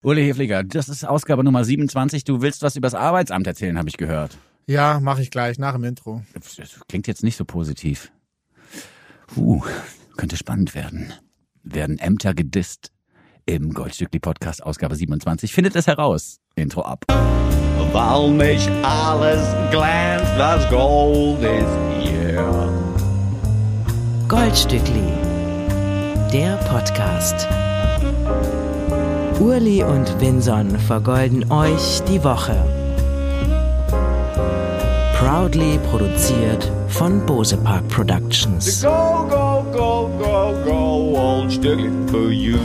Uli Hefliger, das ist Ausgabe Nummer 27. Du willst was übers Arbeitsamt erzählen, habe ich gehört. Ja, mache ich gleich nach dem Intro. Das klingt jetzt nicht so positiv. Puh, könnte spannend werden. Werden Ämter gedisst? Im Goldstückli Podcast Ausgabe 27 findet es heraus. Intro ab. Weil nicht alles glänzt, das Gold ist hier. Goldstückli, der Podcast. Urli und Vinson vergolden euch die Woche. Proudly produziert von Bose Park Productions. Go, go, go, go, go, old for you.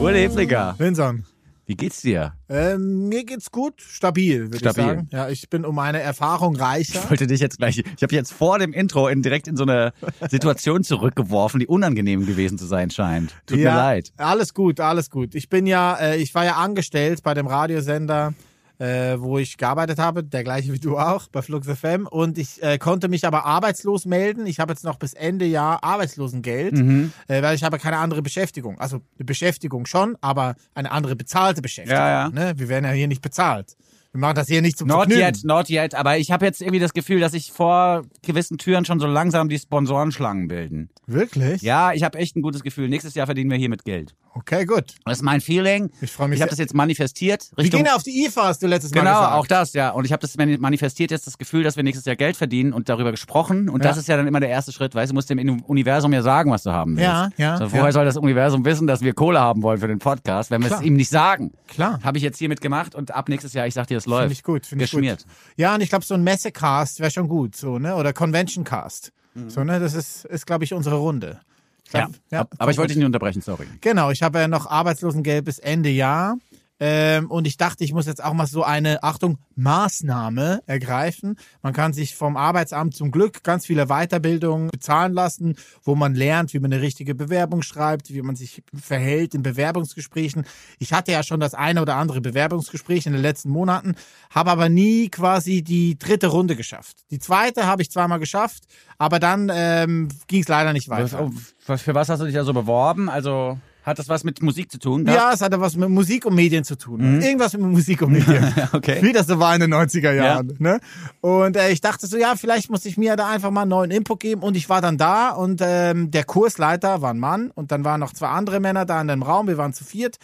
Uli Hefliger, Vincent, wie geht's dir? ähm, mir geht's gut, stabil, würde ich sagen. Ja, ich bin um eine Erfahrung reicher. Ich wollte dich jetzt gleich, ich habe jetzt vor dem Intro in, direkt in so eine Situation zurückgeworfen, die unangenehm gewesen zu sein scheint. Tut ja, mir leid. Alles gut, alles gut. Ich bin ja, äh, ich war ja angestellt bei dem Radiosender, äh, wo ich gearbeitet habe, der gleiche wie du auch, bei Flux FM. Und ich äh, konnte mich aber arbeitslos melden. Ich habe jetzt noch bis Ende Jahr Arbeitslosengeld, Mhm. äh, weil ich habe keine andere Beschäftigung. Also eine Beschäftigung schon, aber eine andere bezahlte Beschäftigung. Ja, ja. Ne? Wir werden ja hier nicht bezahlt. Wir machen das hier nicht zum Not Vergnügen. yet, not yet. Aber ich habe jetzt irgendwie das Gefühl, dass sich vor gewissen Türen schon so langsam die Sponsorenschlangen bilden. Wirklich? Ja, ich habe echt ein gutes Gefühl. Nächstes Jahr verdienen wir hier mit Geld. Okay, gut. Das ist mein Feeling. Ich freu mich Ich habe das jetzt manifestiert. Wir Richtung gehen ja auf die IFA, hast du letztes Mal Genau, gesagt. auch das, ja. Und ich habe das mani- manifestiert jetzt das Gefühl, dass wir nächstes Jahr Geld verdienen und darüber gesprochen. Und das Ja. ist ja dann immer der erste Schritt. Weißt du, du musst dem Universum ja sagen, was du haben willst. Ja, ja, So, woher ja. soll das Universum wissen, dass wir Kohle haben wollen für den Podcast, wenn wir es ihm nicht sagen? Klar. Habe ich jetzt hiermit gemacht und ab nächstes Jahr, ich sag dir, es läuft. Finde ich gut, finde ich gut. Geschmiert. Ja, und ich glaube, so ein Messecast wäre schon gut, so, ne? Oder Convention Cast. So, ne? Das ist, ist glaube ich, unsere Runde. Ich Ja. glaub, Aber ich wollte dich nicht unterbrechen, sorry. Genau, ich habe ja noch Arbeitslosengeld bis Ende Jahr. Ähm, und ich dachte, ich muss jetzt auch mal so eine, Achtung, Maßnahme ergreifen. Man kann sich vom Arbeitsamt zum Glück ganz viele Weiterbildungen bezahlen lassen, wo man lernt, wie man eine richtige Bewerbung schreibt, wie man sich verhält in Bewerbungsgesprächen. Ich hatte ja schon das eine oder andere Bewerbungsgespräch in den letzten Monaten, habe aber nie quasi die dritte Runde geschafft. Die zweite habe ich zweimal geschafft, aber dann ähm, ging es leider nicht weiter. oh, was- für was hast du dich da so beworben? Also hat das was mit Musik zu tun? Ja, es hatte was mit Musik und Medien zu tun. Irgendwas mit Musik und Medien. Mhm. Okay. Wie das so war in den 90er Jahren. Ne? Und äh, ich dachte so, ja, vielleicht muss ich mir da einfach mal einen neuen Input geben. Und ich war dann da und ähm, der Kursleiter war ein Mann und dann waren noch zwei andere Männer da in dem Raum. Wir waren zu viert.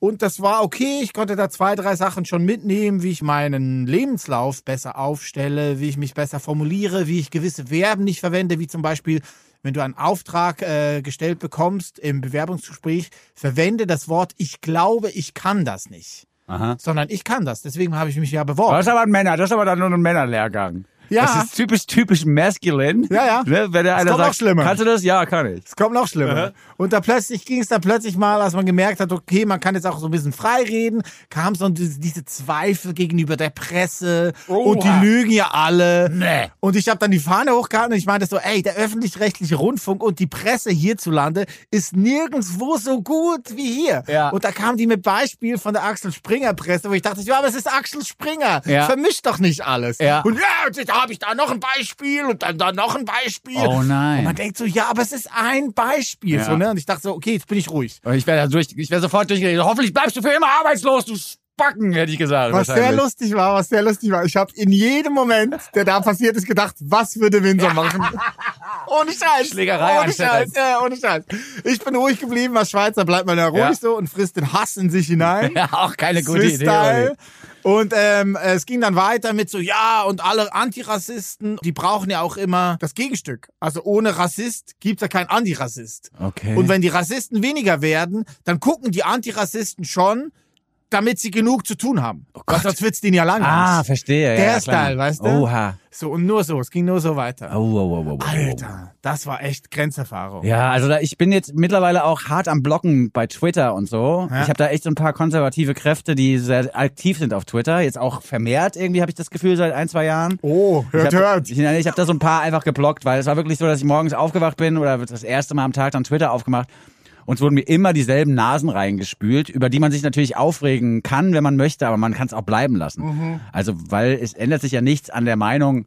Und das war okay. Ich konnte da zwei, drei Sachen schon mitnehmen, wie ich meinen Lebenslauf besser aufstelle, wie ich mich besser formuliere, wie ich gewisse Verben nicht verwende, wie zum Beispiel, wenn du einen Auftrag äh, gestellt bekommst im Bewerbungsgespräch, verwende das Wort ich glaube, ich kann das nicht. Aha. Sondern ich kann das. Deswegen habe ich mich ja Das beworben. ist aber ein Männer, das ist aber dann nur ein Männerlehrgang. Ja. Das ist typisch, typisch masculine. Ja, ja. Ne? Wenn der einer kommt sagt, noch schlimmer. kannst du das? Ja, kann ich. Es kommt noch schlimmer. Und da plötzlich ging es dann plötzlich mal, als man gemerkt hat, okay, man kann jetzt auch so ein bisschen frei reden, kam so diese, Zweifel gegenüber der Presse und die Oha. lügen ja alle. Nee. Und ich habe dann die Fahne hochgehalten und ich meinte so, ey, der öffentlich-rechtliche Rundfunk und die Presse hierzulande ist nirgendwo so gut wie hier. Ja. Und da kam die mit Beispiel von der Axel Springer Presse, wo ich dachte, ja, aber es ist Axel Springer. Ja. Vermischt doch nicht alles. Ja. Und ja, habe ich da noch ein Beispiel und dann da noch ein Beispiel. Oh nein. Und man denkt so, ja, aber es ist ein Beispiel. Ja. So, ne? Und ich dachte so, okay, jetzt bin ich ruhig. Und ich wäre durch, ich wäre sofort durchgeredet. Hoffentlich bleibst du für immer arbeitslos, du Spacken, hätte ich gesagt. Was sehr lustig war, was sehr lustig war, ich habe in jedem Moment, der da passiert ist, gedacht, was würde Windsor machen? ohne Scheiß. Schlägerei Ohne Scheiß, ja, ohne Scheiß. Ich bin ruhig geblieben, als Schweizer bleibt man ja ruhig Ja. so und frisst den Hass in sich hinein. Ja, auch keine gute Idee. Und ähm, es ging dann weiter mit so, ja, und alle Antirassisten, die brauchen ja auch immer das Gegenstück. Also ohne Rassist gibt's ja keinen Antirassist. Okay. Und wenn die Rassisten weniger werden, dann gucken die Antirassisten schon, damit sie genug zu tun haben. Weil sonst wird's denen ja langweilig. ah, verstehe. Der ja, Style, klar. weißt du? Oha. So, und nur so, es ging nur so weiter. Oh, oh, oh, oh, oh. Alter, das war echt Grenzerfahrung. Ja, also da, ich bin jetzt mittlerweile auch hart am Blocken bei Twitter und so. Ja. Ich habe da echt so ein paar konservative Kräfte, die sehr aktiv sind auf Twitter. Jetzt auch vermehrt irgendwie habe ich das Gefühl seit ein, zwei Jahren. Oh, hört, ich hab, hört. Ich, ich habe da so ein paar einfach geblockt, weil es war wirklich so, dass ich morgens aufgewacht bin oder das erste Mal am Tag dann Twitter aufgemacht und es wurden mir immer dieselben Nasen reingespült, über die man sich natürlich aufregen kann, wenn man möchte, aber man kann es auch bleiben lassen. Mhm. Also, weil es ändert sich ja nichts an der Meinung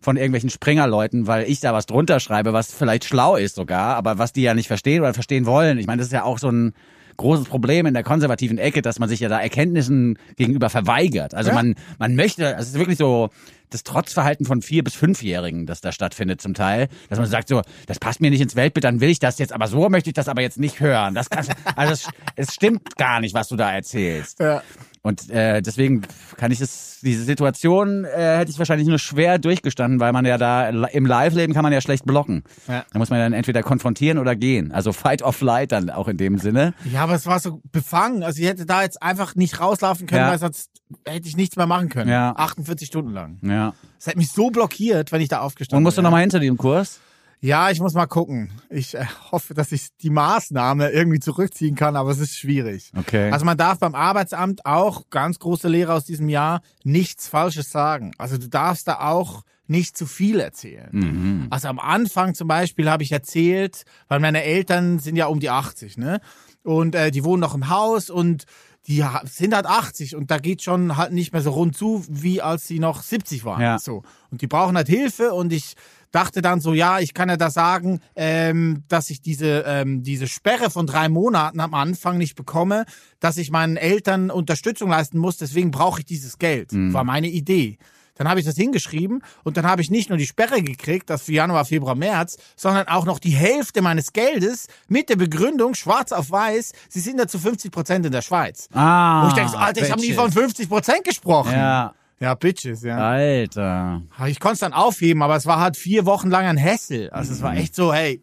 von irgendwelchen Springerleuten, weil ich da was drunter schreibe, was vielleicht schlau ist sogar, aber was die ja nicht verstehen oder verstehen wollen. Ich meine, das ist ja auch so ein großes Problem in der konservativen Ecke, dass man sich ja da Erkenntnissen gegenüber verweigert. Also Ja. man, man möchte, also es ist wirklich so das Trotzverhalten von vier bis fünfjährigen, das da stattfindet zum Teil, dass man sagt so, das passt mir nicht ins Weltbild, dann will ich das jetzt, aber so möchte ich das aber jetzt nicht hören. Das kann, also es, es stimmt gar nicht, was du da erzählst. Ja. Und äh, deswegen kann ich es, diese Situation äh, hätte ich wahrscheinlich nur schwer durchgestanden, weil man ja da im Live-Leben kann man ja schlecht blocken. Ja. Da muss man dann entweder konfrontieren oder gehen. Also Fight or Flight dann auch in dem Sinne. Ja, aber es war so befangen. Also ich hätte da jetzt einfach nicht rauslaufen können, Ja. weil sonst hätte ich nichts mehr machen können. Ja. 48 Stunden lang. Ja. Es hätte mich so blockiert, wenn ich da aufgestanden Und musst du wäre. nochmal hinter diesem Kurs? Ja, ich muss mal gucken. Ich äh, hoffe, dass ich die Maßnahme irgendwie zurückziehen kann, aber es ist schwierig. Okay. Also man darf beim Arbeitsamt auch, ganz große Lehre aus diesem Jahr, nichts Falsches sagen. Also du darfst da auch nicht zu viel erzählen. mhm. Also am Anfang zum Beispiel habe ich erzählt, weil meine Eltern sind ja um die 80, ne? Und äh, die wohnen noch im Haus und die sind halt 80 und da geht schon halt nicht mehr so rund zu, wie als sie noch 70 waren. Ja. So. Und die brauchen halt Hilfe und ich dachte dann so, ja, ich kann ja da sagen, ähm, dass ich diese, ähm, diese Sperre von drei Monaten am Anfang nicht bekomme, dass ich meinen Eltern Unterstützung leisten muss, deswegen brauche ich dieses Geld. War meine Idee. Dann habe ich das hingeschrieben und dann habe ich nicht nur die Sperre gekriegt, das für Januar, Februar, März, sondern auch noch die Hälfte meines Geldes mit der Begründung, schwarz auf weiß, sie sind ja zu 50 Prozent in der Schweiz. Ah. Wo ich denke, so, Alter, ich habe nie von 50 Prozent gesprochen. Ja. Ja, Bitches, ja. Alter. Ich konnte es dann aufheben, aber es war halt vier Wochen lang ein Hessel. Also es war echt so, hey,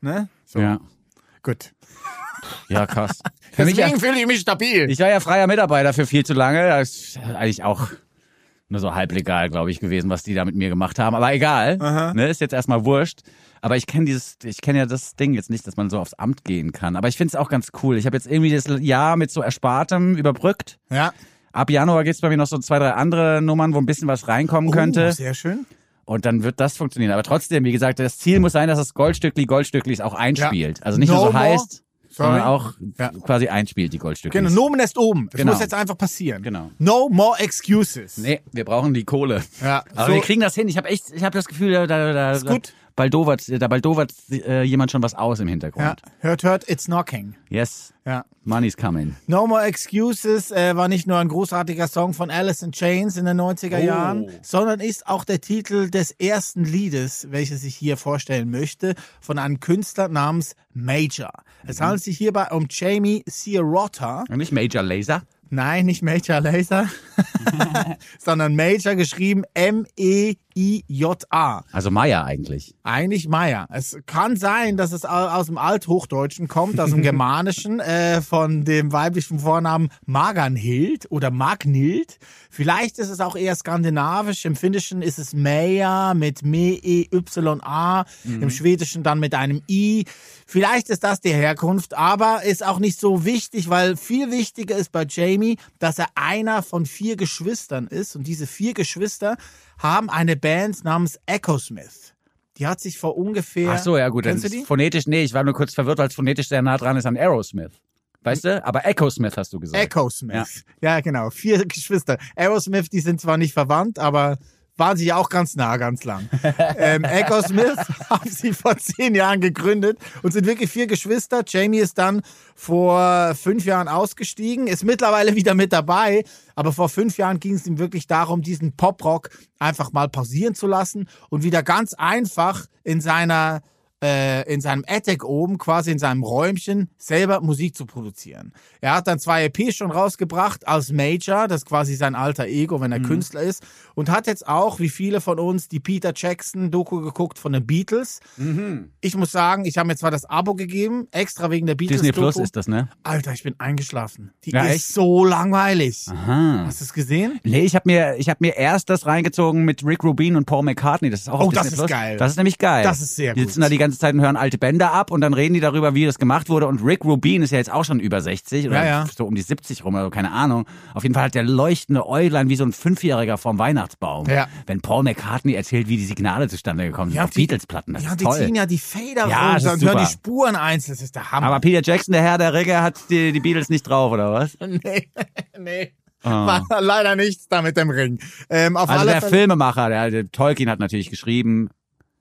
ne? So, Ja. gut. Ja, krass. Für mich ja, Deswegen fühle ich mich stabil. ich war ja freier Mitarbeiter für viel zu lange. Das ist eigentlich auch nur so halblegal, glaube ich, gewesen, was die da mit mir gemacht haben. Aber egal. Ne, ist jetzt erstmal wurscht. Aber ich kenne dieses, ich kenne ja das Ding jetzt nicht, dass man so aufs Amt gehen kann. Aber ich finde es auch ganz cool. Ich habe jetzt irgendwie das Jahr mit so Erspartem überbrückt. Ja. Ab Januar gibt's bei mir noch so zwei, drei andere Nummern, wo ein bisschen was reinkommen könnte. Oh, sehr schön. Und dann wird das funktionieren. Aber trotzdem, wie gesagt, das Ziel muss sein, dass das Goldstückli Goldstücklis auch einspielt. Also nicht No nur so more. heißt, sondern Sorry. auch Ja. quasi einspielt, die Goldstücklis. Genau, Nomen ist oben. Das Genau. muss jetzt einfach passieren. Genau. No more excuses. Nee, wir brauchen die Kohle. Ja, Aber so- wir kriegen das hin. Ich habe echt, ich habe das Gefühl, da, da, da, Ist gut. Baldowert, da baldowert äh, jemand schon was aus im Ja, Hintergrund. hört, hört, it's knocking. Yes, Ja. money's coming. No More Excuses äh, war nicht nur ein großartiger Song von Alice in Chains in den 90er Oh. Jahren, sondern ist auch der Titel des ersten Liedes, welches ich hier vorstellen möchte, von einem Künstler namens Major. Mhm. Es handelt sich hierbei um Jamie Sierota. Und nicht Major Laser. Nein, nicht Major Laser, sondern Major geschrieben E M-E-I-J-A. Also Maya eigentlich. Eigentlich Meier. Es kann sein, dass es au- aus dem Althochdeutschen kommt, aus dem Germanischen, äh, von dem weiblichen Vornamen Maganhild oder Magnild. Vielleicht ist es auch eher skandinavisch. Im Finnischen ist es Meja mit M-E-Y-A, im Schwedischen dann mit einem I. Vielleicht ist das die Herkunft, aber ist auch nicht so wichtig, weil viel wichtiger ist bei Jamie, dass er einer von vier Geschwistern ist. Und diese vier Geschwister haben eine Band namens Echosmith. Die hat sich vor ungefähr. Ach so, ja gut. Kennst dann du ist die? Phonetisch, nee, ich war nur kurz verwirrt, weil es phonetisch sehr nah dran ist an Aerosmith. Weißt du? Aber Echo Smith hast du gesagt. Echosmith. Ja. genau. Vier Geschwister. Aerosmith, die sind zwar nicht verwandt, aber waren sie ja auch ganz nah, ganz lang. ähm, Echosmith haben sie vor zehn Jahren gegründet und sind wirklich vier Geschwister. Jamie ist dann vor fünf Jahren ausgestiegen, ist mittlerweile wieder mit dabei, aber vor fünf Jahren ging es ihm wirklich darum, diesen Poprock einfach mal pausieren zu lassen und wieder ganz einfach in seiner äh, in seinem Attic oben, quasi in seinem Räumchen, selber Musik zu produzieren. Er hat dann zwei EPs schon rausgebracht als Major, das ist quasi sein alter Ego, wenn er Künstler ist, und hat jetzt auch, wie viele von uns, die Peter Jackson-Doku geguckt von den Beatles. Ich muss sagen, ich habe mir zwar das Abo gegeben, extra wegen der Disney Beatles-Doku. Plus ist das, ne? Alter, ich bin eingeschlafen. Die Ja, ist echt? so langweilig. Aha. Hast du es gesehen? Nee, ich habe mir, ich hab mir erst das reingezogen mit Rick Rubin und Paul McCartney. Das ist auch Oh, das Disney ist Plus. geil. Das ist nämlich geil. Das ist sehr Die gut. sitzen da die ganze Zeit und hören alte Bänder ab und dann reden die darüber, wie das gemacht wurde. Und Rick Rubin ist ja jetzt auch schon über 60 oder Ja, ja. so um die 70 rum oder so, keine Ahnung. Auf jeden Fall hat der leuchtende Äuglein wie so ein Fünfjähriger vorm Weihnachtsbaum. Ja. Wenn Paul McCartney erzählt, wie die Signale zustande gekommen sind Ja, auf die- Beatles-Platten. Das ja, ist die toll. ziehen ja die Fader Ja, runter und hören die Spuren einzeln. Das ist der Hammer. Aber Peter Jackson, der Herr der Ringe, hat die, die Beatles nicht drauf, oder was? Nee, nee. War leider nichts da mit dem Ring. Ähm, Also der. Filmemacher, der, der Tolkien hat natürlich geschrieben,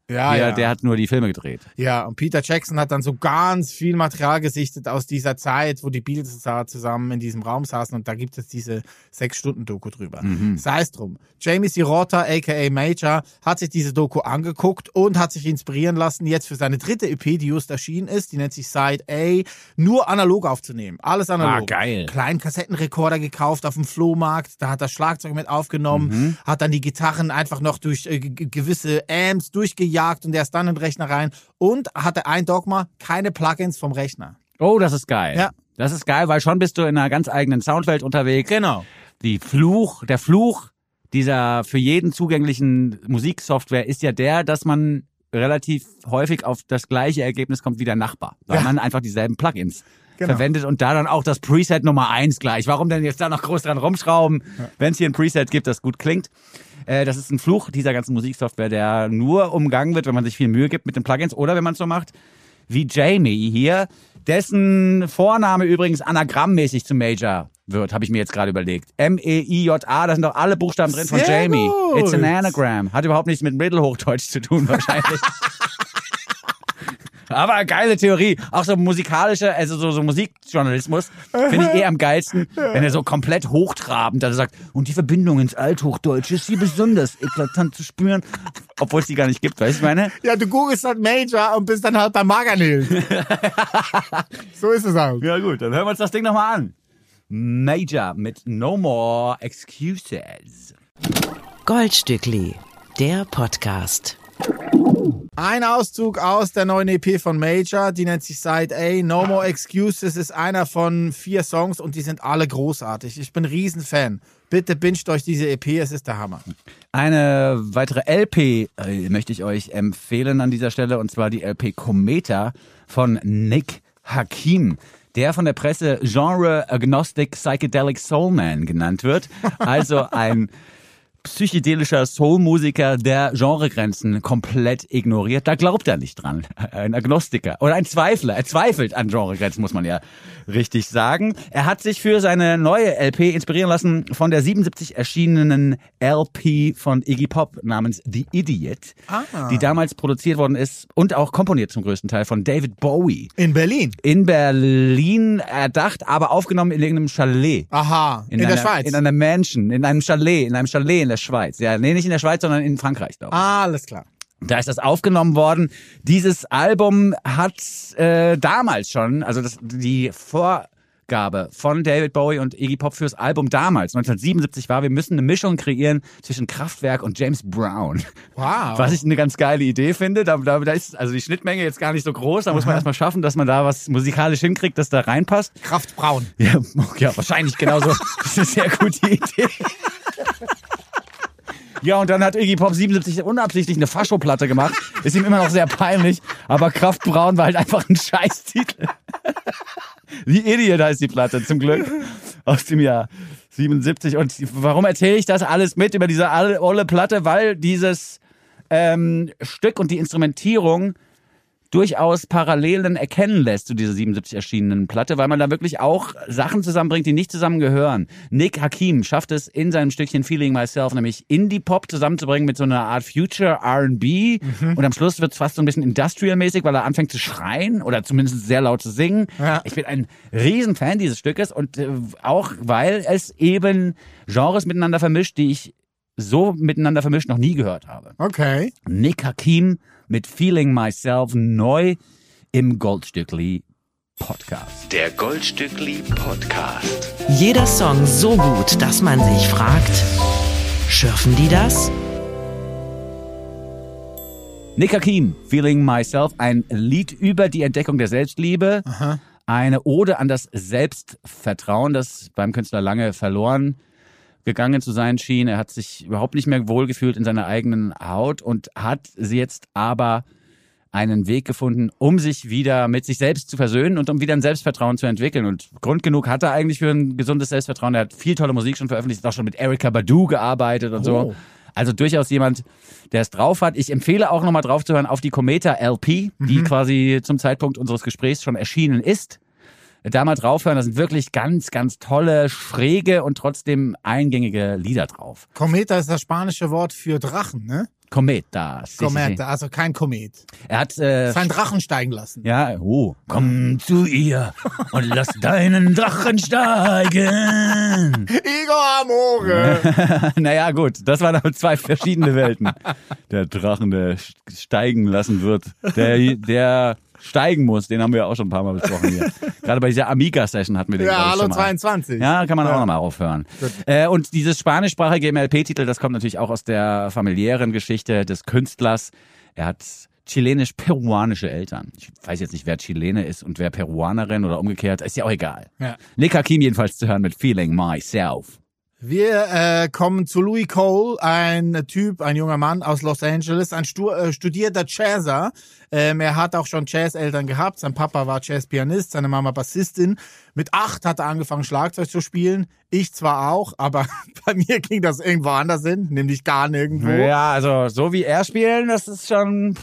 Ja, der, ja. der hat nur die Filme gedreht. Ja, und Peter Jackson hat dann so ganz viel Material gesichtet aus dieser Zeit, wo die Beatles zusammen in diesem Raum saßen und da gibt es diese sechs Stunden Doku drüber. Sei es drum. Jamie Sirota, aka Major, hat sich diese Doku angeguckt und hat sich inspirieren lassen, jetzt für seine dritte EP, die just erschienen ist, die nennt sich Side A, nur analog aufzunehmen. Alles analog. Ah, geil. Kleinen Kassettenrekorder gekauft auf dem Flohmarkt, da hat das Schlagzeug mit aufgenommen, hat dann die Gitarren einfach noch durch äh, gewisse Amps durchgejagt und erst dann in den Rechner rein und hatte ein Dogma, keine Plugins vom Rechner. Oh, das ist geil. Ja. Das ist geil, weil schon bist du in einer ganz eigenen Soundwelt unterwegs. Genau. Die Fluch, der Fluch dieser für jeden zugänglichen Musiksoftware ist ja der, dass man relativ häufig auf das gleiche Ergebnis kommt wie der Nachbar, weil Ja. man einfach dieselben Plugins Genau. verwendet und da dann auch das Preset Nummer eins gleich. Warum denn jetzt da noch groß dran rumschrauben, wenn es hier ein Preset gibt, das gut klingt? Äh, das ist ein Fluch dieser ganzen Musiksoftware, der nur umgangen wird, wenn man sich viel Mühe gibt mit den Plugins oder wenn man es so macht wie Jamie hier, dessen Vorname übrigens anagrammmäßig zu Major wird, habe ich mir jetzt gerade überlegt. M-E-I-J-A, da sind doch alle Buchstaben drin von Sehr Jamie. gut. It's an anagram. Hat überhaupt nichts mit Mittelhochdeutsch zu tun wahrscheinlich. Aber geile Theorie. Auch so musikalische, also so, so Musikjournalismus finde ich eh am geilsten, wenn er so komplett hochtrabend, also sagt, und die Verbindung ins Althochdeutsche ist hier besonders eklatant zu spüren, obwohl es die gar nicht gibt, weißt du, ich meine? Ja, du googelst halt Major und bist dann halt bei Maganil. so ist es auch. Ja gut, dann hören wir uns das Ding nochmal an. Major mit No More Excuses. Goldstückli, der Podcast. Ein Auszug aus der neuen EP von Major, die nennt sich Side A. No More Excuses ist einer von vier Songs und die sind alle großartig. Ich bin Riesenfan. Bitte binscht euch diese EP, es ist der Hammer. Eine weitere LP äh, möchte ich euch empfehlen an dieser Stelle und zwar die LP Cometa von Nick Hakim. Der von der Presse Genre Agnostic Psychedelic Soulman genannt wird. Also ein psychedelischer Soulmusiker, der Genregrenzen komplett ignoriert. Da glaubt er nicht dran. Ein Agnostiker oder ein Zweifler. Er zweifelt an Genregrenzen, muss man ja richtig sagen. Er hat sich für seine neue LP inspirieren lassen von der 77 erschienenen LP von Iggy Pop namens The Idiot, Ah. die damals produziert worden ist und auch komponiert zum größten Teil von David Bowie. In Berlin. In Berlin erdacht, aber aufgenommen in irgendeinem Chalet. Aha, in, der einer, Schweiz. In einer Mansion, in einem Chalet, in einem Chalet in der Schweiz. Ja, nee, nicht in der Schweiz, sondern in Frankreich, glaube ich. Alles klar. Da ist das aufgenommen worden. Dieses Album hat äh, damals schon, also das, die Vorgabe von David Bowie und Iggy Pop fürs Album damals, 1977 war, wir müssen eine Mischung kreieren zwischen Kraftwerk und James Brown. Wow. Was ich eine ganz geile Idee finde. Da, da, da ist also die Schnittmenge jetzt gar nicht so groß. Da muss man erstmal schaffen, dass man da was musikalisch hinkriegt, das da reinpasst. Kraftbraun. Ja, ja wahrscheinlich genauso. Das ist eine sehr gute Idee. Ja, und dann hat Iggy Pop 77 unabsichtlich eine Faschoplatte gemacht. Ist ihm immer noch sehr peinlich, aber Kraftbraun war halt einfach ein Scheißtitel. The Idiot heißt die Platte, zum Glück. Aus dem Jahr 77. Und warum erzähle ich das alles mit über diese olle Platte? Weil dieses ähm, Stück und die Instrumentierung durchaus Parallelen erkennen lässt zu dieser 77 erschienenen Platte, weil man da wirklich auch Sachen zusammenbringt, die nicht zusammengehören. Nick Hakim schafft es in seinem Stückchen Feeling Myself, nämlich Indie-Pop zusammenzubringen mit so einer Art Future R&B und am Schluss wird es fast so ein bisschen Industrial-mäßig, weil er anfängt zu schreien oder zumindest sehr laut zu singen. Ja. Ich bin ein Riesenfan dieses Stückes und äh, auch weil es eben Genres miteinander vermischt, die ich so miteinander vermischt noch nie gehört habe. Okay. Nick Hakim mit Feeling Myself neu im Goldstückli Podcast. Der Goldstückli Podcast. Jeder Song so gut, dass man sich fragt, schürfen die das? Nick Hakim, Feeling Myself, ein Lied über die Entdeckung der Selbstliebe, eine Ode an das Selbstvertrauen, das beim Künstler lange verloren gegangen zu sein schien. Er hat sich überhaupt nicht mehr wohlgefühlt in seiner eigenen Haut und hat sie jetzt aber einen Weg gefunden, um sich wieder mit sich selbst zu versöhnen und um wieder ein Selbstvertrauen zu entwickeln. Und Grund genug hat er eigentlich für ein gesundes Selbstvertrauen. Er hat viel tolle Musik schon veröffentlicht, hat auch schon mit Erika Badu gearbeitet und so. Oh. Also durchaus jemand, der es drauf hat. Ich empfehle auch nochmal drauf zu hören auf die Cometa LP, die quasi zum Zeitpunkt unseres Gesprächs schon erschienen ist. Da mal draufhören. Da sind wirklich ganz, ganz tolle, schräge und trotzdem eingängige Lieder drauf. Kometa ist das spanische Wort für Drachen, ne? Sí, sí. Kometa, also kein Komet. Er hat äh, Sein Drachen steigen lassen. Ja, oh. Komm zu ihr und lass deinen Drachen steigen. Igor Amore! naja, gut, das waren aber zwei verschiedene Welten. Der Drachen, der steigen lassen wird, der, der steigen muss, den haben wir ja auch schon ein paar Mal besprochen hier. Gerade bei dieser Amiga-Session hatten wir den ja, hallo schon mal. 22. Ja, kann man auch nochmal aufhören. Äh, und dieses spanischsprachige MLP-Titel, das kommt natürlich auch aus der familiären Geschichte des Künstlers. Er hat chilenisch-peruanische Eltern. Ich weiß jetzt nicht, wer Chilene ist und wer Peruanerin oder umgekehrt. Ist ja auch egal. Ja. Nick Hakim jedenfalls zu hören mit Feeling Myself. Wir äh, kommen zu Louis Cole, ein Typ, ein junger Mann aus Los Angeles, ein Stu äh, studierter Jazzer. Ähm, er hat auch schon Jazzeltern gehabt. Sein Papa war Jazzpianist, seine Mama Bassistin. Mit acht hat er angefangen, Schlagzeug zu spielen. Ich zwar auch, aber bei mir ging das irgendwo anders hin, nämlich gar nirgendwo. Ja, also so wie er spielen, das ist schon.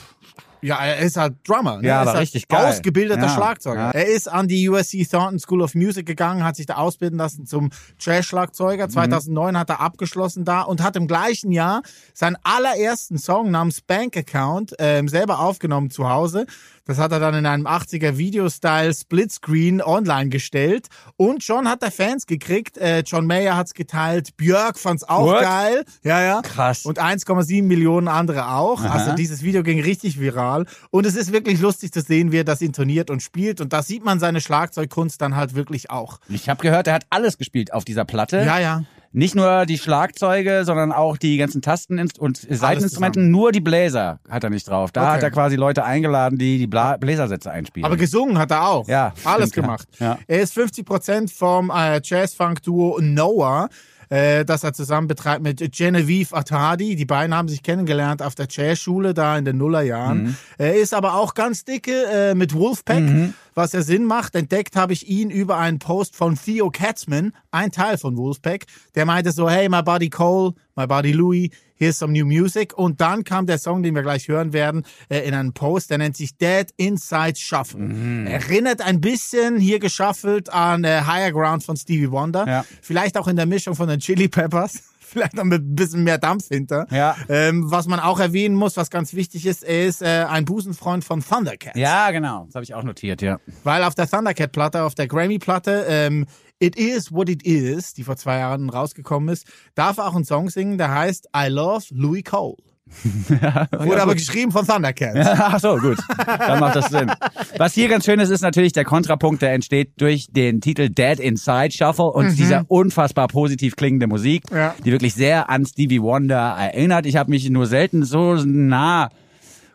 Ja, er ist halt Drummer. Ne? Ja, er ist halt richtig geil. Ausgebildeter Ja, Schlagzeuger. ja. Er ist an die USC Thornton School of Music gegangen, hat sich da ausbilden lassen zum Mhm. Jazz-Schlagzeuger. 2009 hat er abgeschlossen da und hat im gleichen Jahr seinen allerersten Song namens Bank Account ähm, selber aufgenommen zu Hause. Das hat er dann in einem 80er Video-Style Splitscreen online gestellt. Und schon hat er Fans gekriegt. Äh, John Mayer hat's geteilt. Björk fand's auch What? geil. Ja, ja. Krass. Und 1,7 Millionen andere auch. Also dieses Video ging richtig viral. Und es ist wirklich lustig zu sehen, wie er das intoniert und spielt. Und da sieht man seine Schlagzeugkunst dann halt wirklich auch. Ich habe gehört, er hat alles gespielt auf dieser Platte. Ja, ja. Nicht nur die Schlagzeuge, sondern auch die ganzen Tasten und Seiteninstrumente. zusammen. Nur die Bläser hat er nicht drauf. Da Okay. hat er quasi Leute eingeladen, die die Bla Bläsersätze einspielen. Aber gesungen hat er auch. Ja, Alles stimmt, ja. gemacht. Ja. Er ist 50 Prozent vom äh, Jazz-Funk-Duo Noah. Äh, das er zusammen betreibt mit Genevieve Atadi. Die beiden haben sich kennengelernt auf der Jazzschule da in den Nullerjahren. Mhm. Er ist aber auch ganz dicke äh, mit Wolfpack, was ja Sinn macht. Entdeckt habe ich ihn über einen Post von Theo Katzman, ein Teil von Wolfpack. Der meinte so, hey, my buddy Cole, my buddy Louis, here's some new music. Und dann kam der Song, den wir gleich hören werden, äh, in einen Post, der nennt sich Dead Inside Shuffle. Mhm. Erinnert ein bisschen hier geschaffelt an äh, Higher Ground von Stevie Wonder. Ja. Vielleicht auch in der Mischung von den Chili Peppers. Vielleicht noch mit ein bisschen mehr Dampf hinter. Ja. Ähm, was man auch erwähnen muss, was ganz wichtig ist, er ist äh, ein Busenfreund von Thundercat. ja, genau. Das habe ich auch notiert, ja. Weil auf der Thundercat-Platte, auf der Grammy-Platte, ähm, It Is What It Is, die vor zwei Jahren rausgekommen ist, darf er auch einen Song singen, der heißt I Love Louis Cole. Wurde aber geschrieben von Thundercat. Ach so, gut. Dann macht das Sinn. Was hier ganz schön ist, ist natürlich der Kontrapunkt, der entsteht durch den Titel Dead Inside Shuffle und dieser unfassbar positiv klingende Musik, Ja. die wirklich sehr an Stevie Wonder erinnert. Ich habe mich nur selten so nah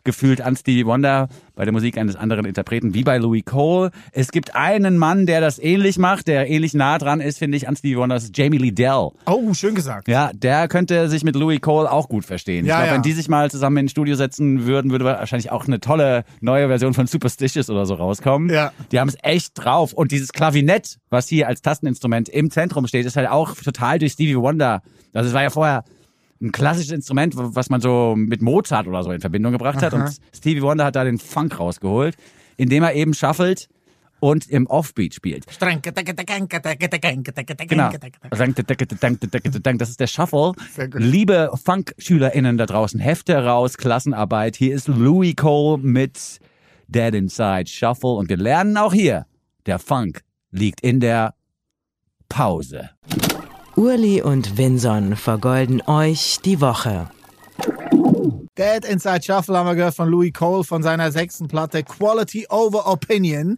gefühlt an Stevie Wonder bei der Musik eines anderen Interpreten wie bei Louis Cole. Es gibt einen Mann, der das ähnlich macht, der ähnlich nah dran ist, finde ich, an Stevie Wonder, das ist Jamie Lee Dell. Oh, schön gesagt. Ja, der könnte sich mit Louis Cole auch gut verstehen. Ja, ich glaube, ja. wenn die sich mal zusammen ins Studio setzen würden, würde wahrscheinlich auch eine tolle neue Version von Superstitious oder so rauskommen. Ja. Die haben es echt drauf. Und dieses Klavinett, was hier als Tasteninstrument im Zentrum steht, ist halt auch total durch Stevie Wonder. Also es war ja vorher ein klassisches Instrument, was man so mit Mozart oder so in Verbindung gebracht hat. Und Stevie Wonder hat da den Funk rausgeholt, indem er eben shuffelt und im Offbeat spielt. Genau. Das ist der Shuffle. Liebe Funk-SchülerInnen da draußen, Hefte raus, Klassenarbeit. Hier ist Louis Cole mit Dead Inside Shuffle und wir lernen auch hier, der Funk liegt in der Pause. Urli und Vinson vergolden euch die Woche. Dead Inside Shuffle haben wir gehört von Louis Cole von seiner sechsten Platte Quality Over Opinion.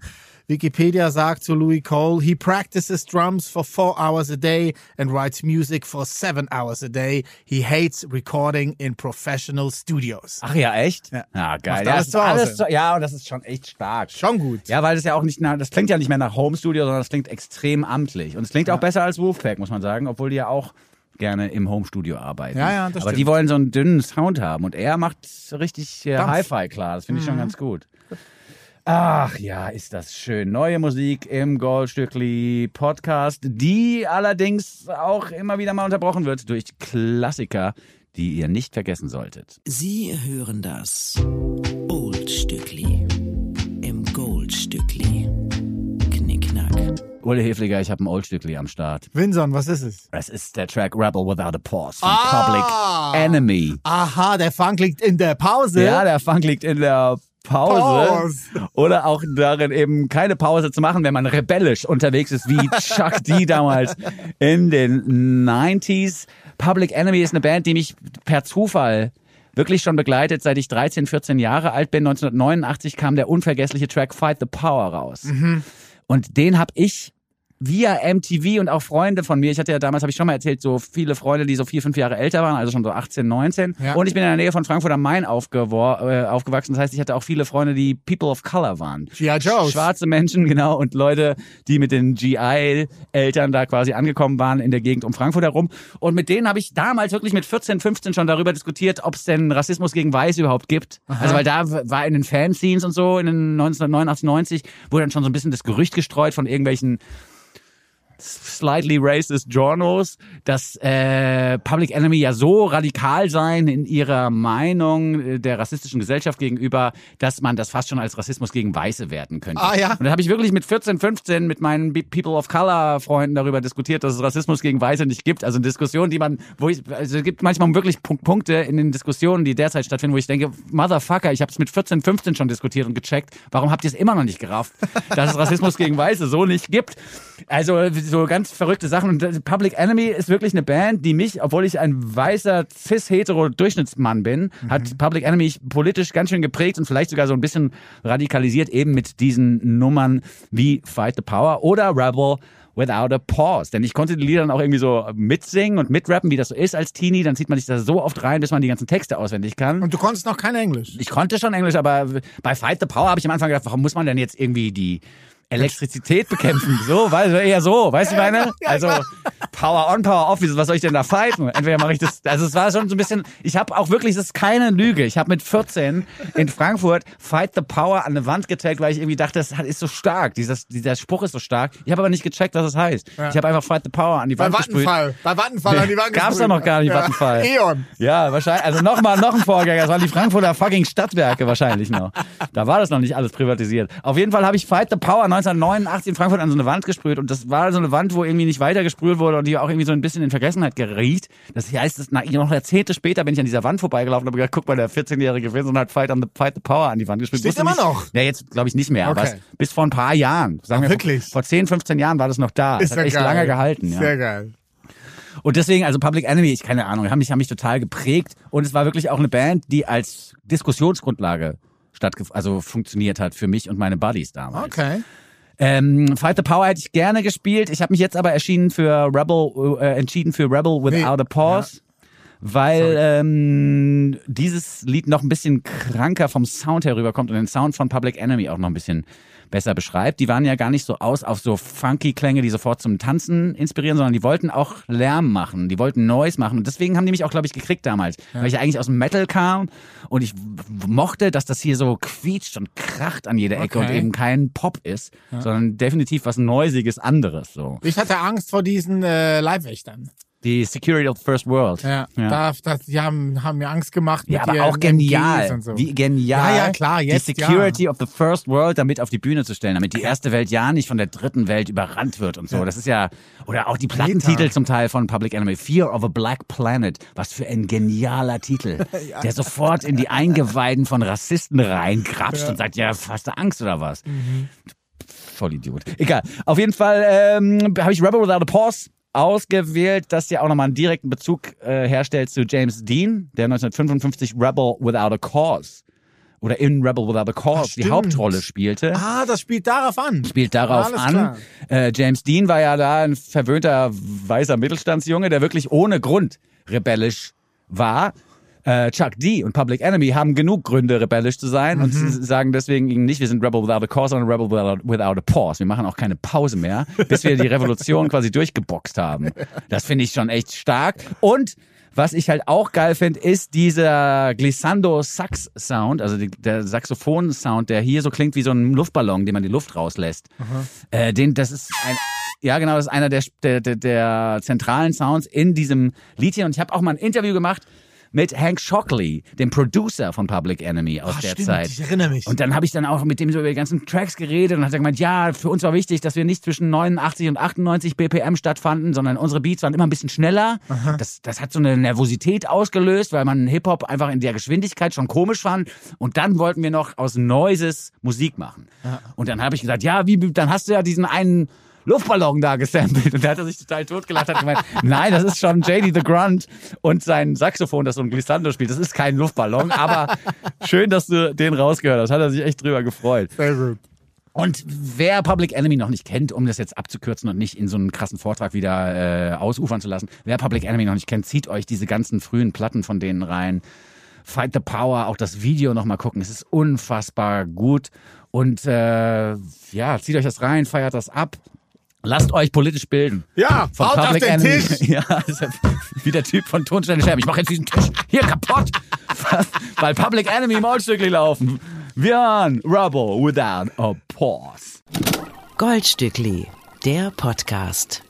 Wikipedia sagt zu Louis Cole, he practices drums for four hours a day and writes music for seven hours a day. He hates recording in professional studios. Ach ja, echt? Ja. Ja, geil. Ja, das alles zu, ja, und das ist schon echt stark. Schon gut. Ja, weil das ja auch nicht nach, das klingt ja nicht mehr nach Home Studio, sondern das klingt extrem amtlich. Und es klingt auch besser als Wolfpack, muss man sagen, obwohl die ja auch gerne im Home Studio arbeiten. Ja, ja, das Aber stimmt. die wollen so einen dünnen Sound haben und er macht richtig äh. Mhm. Hi-Fi klar. Das finde ich schon ganz gut. Ach ja, ist das schön. Neue Musik im Goldstückli Podcast, die allerdings auch immer wieder mal unterbrochen wird durch Klassiker, die ihr nicht vergessen solltet. Sie hören das Old Stückli im Goldstückli. Knickknack, Ole Hefliger, ich habe ein Oldstückli am Start. Winson, was ist es? Das ist der Track Rebel Without a Pause von Ah. Public Enemy. Aha, der Funk liegt in der Pause. Ja, der Funk liegt in der Pause. Pause. Oder auch darin eben keine Pause zu machen, wenn man rebellisch unterwegs ist, wie Chuck D damals in den 90s. Public Enemy ist eine Band, die mich per Zufall wirklich schon begleitet, seit ich 13, 14 Jahre alt bin. 1989 kam der unvergessliche Track Fight the Power raus. Und den habe ich via MTV und auch Freunde von mir, ich hatte ja damals, habe ich schon mal erzählt, so viele Freunde, die so vier, fünf Jahre älter waren, also schon so 18, 19. Ja. Und ich bin in der Nähe von Frankfurt am Main aufgewor äh, aufgewachsen. Das heißt, ich hatte auch viele Freunde, die People of Color waren. G.I. Joes. Schwarze Menschen, genau, und Leute, die mit den GI-Eltern da quasi angekommen waren in der Gegend um Frankfurt herum. Und mit denen habe ich damals wirklich mit 14, 15 schon darüber diskutiert, ob es denn Rassismus gegen Weiße überhaupt gibt. Also weil da war in den Fanscenes und so in den 1989, 90 wurde dann schon so ein bisschen das Gerücht gestreut von irgendwelchen slightly racist Journos, dass äh, Public Enemy ja so radikal seien in ihrer Meinung äh, der rassistischen Gesellschaft gegenüber, dass man das fast schon als Rassismus gegen Weiße werten könnte. Ah, ja. Und da habe ich wirklich mit 14, 15 mit meinen People of Color Freunden darüber diskutiert, dass es Rassismus gegen Weiße nicht gibt. Also Diskussionen, die man, wo ich, also es gibt manchmal wirklich Punk- Punkte in den Diskussionen, die derzeit stattfinden, wo ich denke, Motherfucker, ich habe es mit 14, 15 schon diskutiert und gecheckt. Warum habt ihr es immer noch nicht gerafft, dass es Rassismus gegen Weiße so nicht gibt? Also so ganz verrückte Sachen. Und Public Enemy ist wirklich eine Band, die mich, obwohl ich ein weißer cis-hetero-Durchschnittsmann bin, hat Public Enemy politisch ganz schön geprägt und vielleicht sogar so ein bisschen radikalisiert eben mit diesen Nummern wie Fight the Power oder Rebel Without a Pause. Denn ich konnte die Lieder dann auch irgendwie so mitsingen und mitrappen, wie das so ist als Teenie. Dann zieht man sich da so oft rein, bis man die ganzen Texte auswendig kann. Und du konntest noch kein Englisch. Ich konnte schon Englisch, aber bei Fight the Power habe ich am Anfang gedacht, warum muss man denn jetzt irgendwie die Elektrizität bekämpfen? So, weißt du, eher so, weißt du, meine? Also Power on, Power off, was soll ich denn da fighten? Entweder mache ich das, also es war schon so ein bisschen, ich habe auch wirklich, das ist keine Lüge, ich habe mit 14 in Frankfurt Fight the Power an eine Wand getaggt, weil ich irgendwie dachte, das ist so stark, dieses, dieser Spruch ist so stark. Ich habe aber nicht gecheckt, was das heißt. Ich habe einfach Fight the Power an die Bei Wand gesprüht. Bei Vattenfall an die Wand Gab's gesprüht. doch noch gar nicht, Ja. Vattenfall. Eon. Ja, wahrscheinlich. Also nochmal noch ein Vorgänger. Das waren die Frankfurter fucking Stadtwerke wahrscheinlich noch. Da war das noch nicht alles privatisiert. Auf jeden Fall habe ich Fight the Power 1989 in Frankfurt an so eine Wand gesprüht und das war so eine Wand, wo irgendwie nicht weiter gesprüht wurde und die auch irgendwie so ein bisschen in Vergessenheit geriet. Das heißt, das, na, noch Jahrzehnte später bin ich an dieser Wand vorbeigelaufen und habe gedacht, guck mal, der 14-jährige Vincent hat Fight, on the, Fight the Power an die Wand gespielt. Steht Wusste immer nicht, noch? Ja, jetzt glaube ich nicht mehr, aber Okay. es, bis vor ein paar Jahren. Sagen wir, wirklich? Vor 10, 15 Jahren war das noch da. Ist das hat echt geil. lange gehalten. Ja. Sehr geil. Und deswegen, also Public Enemy, ich keine Ahnung, haben mich, haben mich total geprägt. Und es war wirklich auch eine Band, die als Diskussionsgrundlage stattgef also funktioniert hat für mich und meine Buddies damals. Okay. Ähm, Fight the Power hätte ich gerne gespielt. Ich habe mich jetzt aber erschienen für Rebel, äh, entschieden für Rebel Without a Pause. Weil ähm, dieses Lied noch ein bisschen kranker vom Sound herüberkommt und den Sound von Public Enemy auch noch ein bisschen besser beschreibt. Die waren ja gar nicht so aus auf so funky Klänge, die sofort zum Tanzen inspirieren, sondern die wollten auch Lärm machen, die wollten Noise machen und deswegen haben die mich auch, glaube ich, gekriegt damals, weil ich ja eigentlich aus dem Metal kam und ich mochte, dass das hier so quietscht und kracht an jeder Ecke Okay. und eben kein Pop ist, sondern definitiv was Neusiges anderes so. Ich hatte Angst vor diesen äh, Leibwächtern. Die Security of the First World. Ja, Da, das, die haben, haben mir Angst gemacht. Ja, aber auch genial. So. Wie genial. Ja, ja, klar, jetzt, Die Security of the First World damit auf die Bühne zu stellen, damit die erste Welt ja nicht von der dritten Welt überrannt wird und so. Das ist ja, oder auch die Plattentitel zum Teil von Public Enemy. Fear of a Black Planet. Was für ein genialer Titel. Der sofort in die Eingeweiden von Rassisten reingrapscht und sagt, ja, hast du Angst oder was? Mhm. Voll Idiot. Egal. Auf jeden Fall ähm, habe ich Rebel Without a Pause ausgewählt, das ja auch nochmal einen direkten Bezug äh, herstellt zu James Dean, der 1955 Rebel Without a Cause oder in Rebel Without a Cause die. Hauptrolle spielte. Ah, das spielt darauf an. Spielt darauf Alles an. Äh, James Dean war ja da ein verwöhnter weißer Mittelstandsjunge, der wirklich ohne Grund rebellisch war. Äh, Chuck D und Public Enemy haben genug Gründe, rebellisch zu sein und Mhm. sie sagen deswegen ihnen nicht, wir sind Rebel without a cause, sondern Rebel without, without a pause. Wir machen auch keine Pause mehr, bis wir die Revolution quasi durchgeboxt haben. Das finde ich schon echt stark. Und was ich halt auch geil finde, ist dieser Glissando Sax Sound, also die, der Saxophon Sound, der hier so klingt wie so ein Luftballon, den man die Luft rauslässt. Äh, den, das ist ein, ja genau, das ist einer der, der, der, der zentralen Sounds in diesem Lied hier. Und ich habe auch mal ein Interview gemacht mit Hank Shockley, dem Producer von Public Enemy aus Ah, der stimmt, Zeit. ich erinnere mich. Und dann habe ich dann auch mit dem so über die ganzen Tracks geredet und hat er gemeint, ja, für uns war wichtig, dass wir nicht zwischen 89 und 98 BPM stattfanden, sondern unsere Beats waren immer ein bisschen schneller. Das, das hat so eine Nervosität ausgelöst, weil man Hip-Hop einfach in der Geschwindigkeit schon komisch fand. Und dann wollten wir noch aus Noises Musik machen. Und dann habe ich gesagt, ja, wie, dann hast du ja diesen einen Luftballon da gesampelt. Und da hat er sich total totgelacht hat gemeint, nein, das ist schon JD the Grunt und sein Saxophon, das so ein Glissando spielt. Das ist kein Luftballon, aber schön, dass du den rausgehört hast. Hat er sich echt drüber gefreut. Sehr gut. Und wer Public Enemy noch nicht kennt, um das jetzt abzukürzen und nicht in so einen krassen Vortrag wieder äh, ausufern zu lassen, wer Public Enemy noch nicht kennt, zieht euch diese ganzen frühen Platten von denen rein. Fight the Power, auch das Video nochmal gucken. Es ist unfassbar gut. Und äh, ja, zieht euch das rein, feiert das ab. Lasst euch politisch bilden. Ja, Von haut auf Public den Enemy. Tisch. Ja, das ist wie der Typ von Tonstelle Scherben. Ich mache jetzt diesen Tisch hier kaputt, weil Public Enemy im Oldstückli laufen. Wir waren Rubble without a pause. Goldstückli, der Podcast.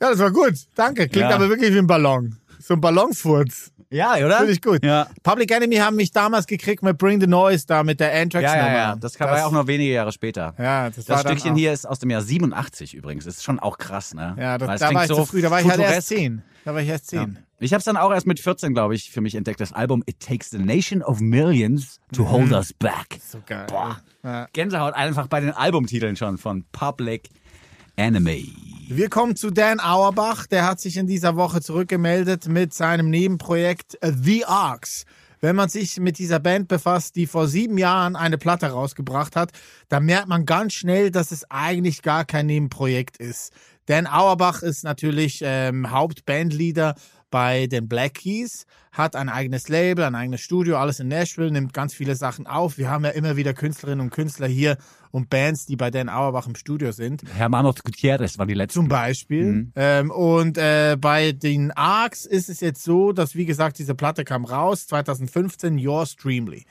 Ja, das war gut. Danke. Klingt Ja. aber wirklich wie ein Ballon. So ein Ballonfurz. Ja, oder? Finde ich gut. Ja. Public Enemy haben mich damals gekriegt mit Bring the Noise da mit der Anthrax Ja, Nummer. ja, ja. Das war ja auch noch wenige Jahre später. Ja, das, Das Stückchen hier ist aus dem Jahr 87 übrigens. Das ist schon auch krass, ne? Ja, das, da war ich so zu früh. Da war ich halt erst futuresk. zehn. Da war ich erst zehn. Ich habe es dann auch erst mit 14, glaube ich, für mich entdeckt. Das Album It Takes the Nation of Millions to Hold Us Back. So geil. Boah. Ja. Gänsehaut einfach bei den Albumtiteln schon von Public Enemy. Wir kommen zu Dan Auerbach. Der hat sich in dieser Woche zurückgemeldet mit seinem Nebenprojekt äh, The Arcs. Wenn man sich mit dieser Band befasst, die vor sieben Jahren eine Platte rausgebracht hat, dann merkt man ganz schnell, dass es eigentlich gar kein Nebenprojekt ist. Dan Auerbach ist natürlich ähm, Hauptbandleader bei den Black Keys, hat ein eigenes Label, ein eigenes Studio, alles in Nashville, nimmt ganz viele Sachen auf. Wir haben ja immer wieder Künstlerinnen und Künstler hier und Bands, die bei Dan Auerbach im Studio sind. Hermanos Gutierrez war die letzte. Zum Beispiel. Ähm, und äh, bei den Arcs ist es jetzt so, dass, wie gesagt, diese Platte kam raus, 2015, Yours Dreamly.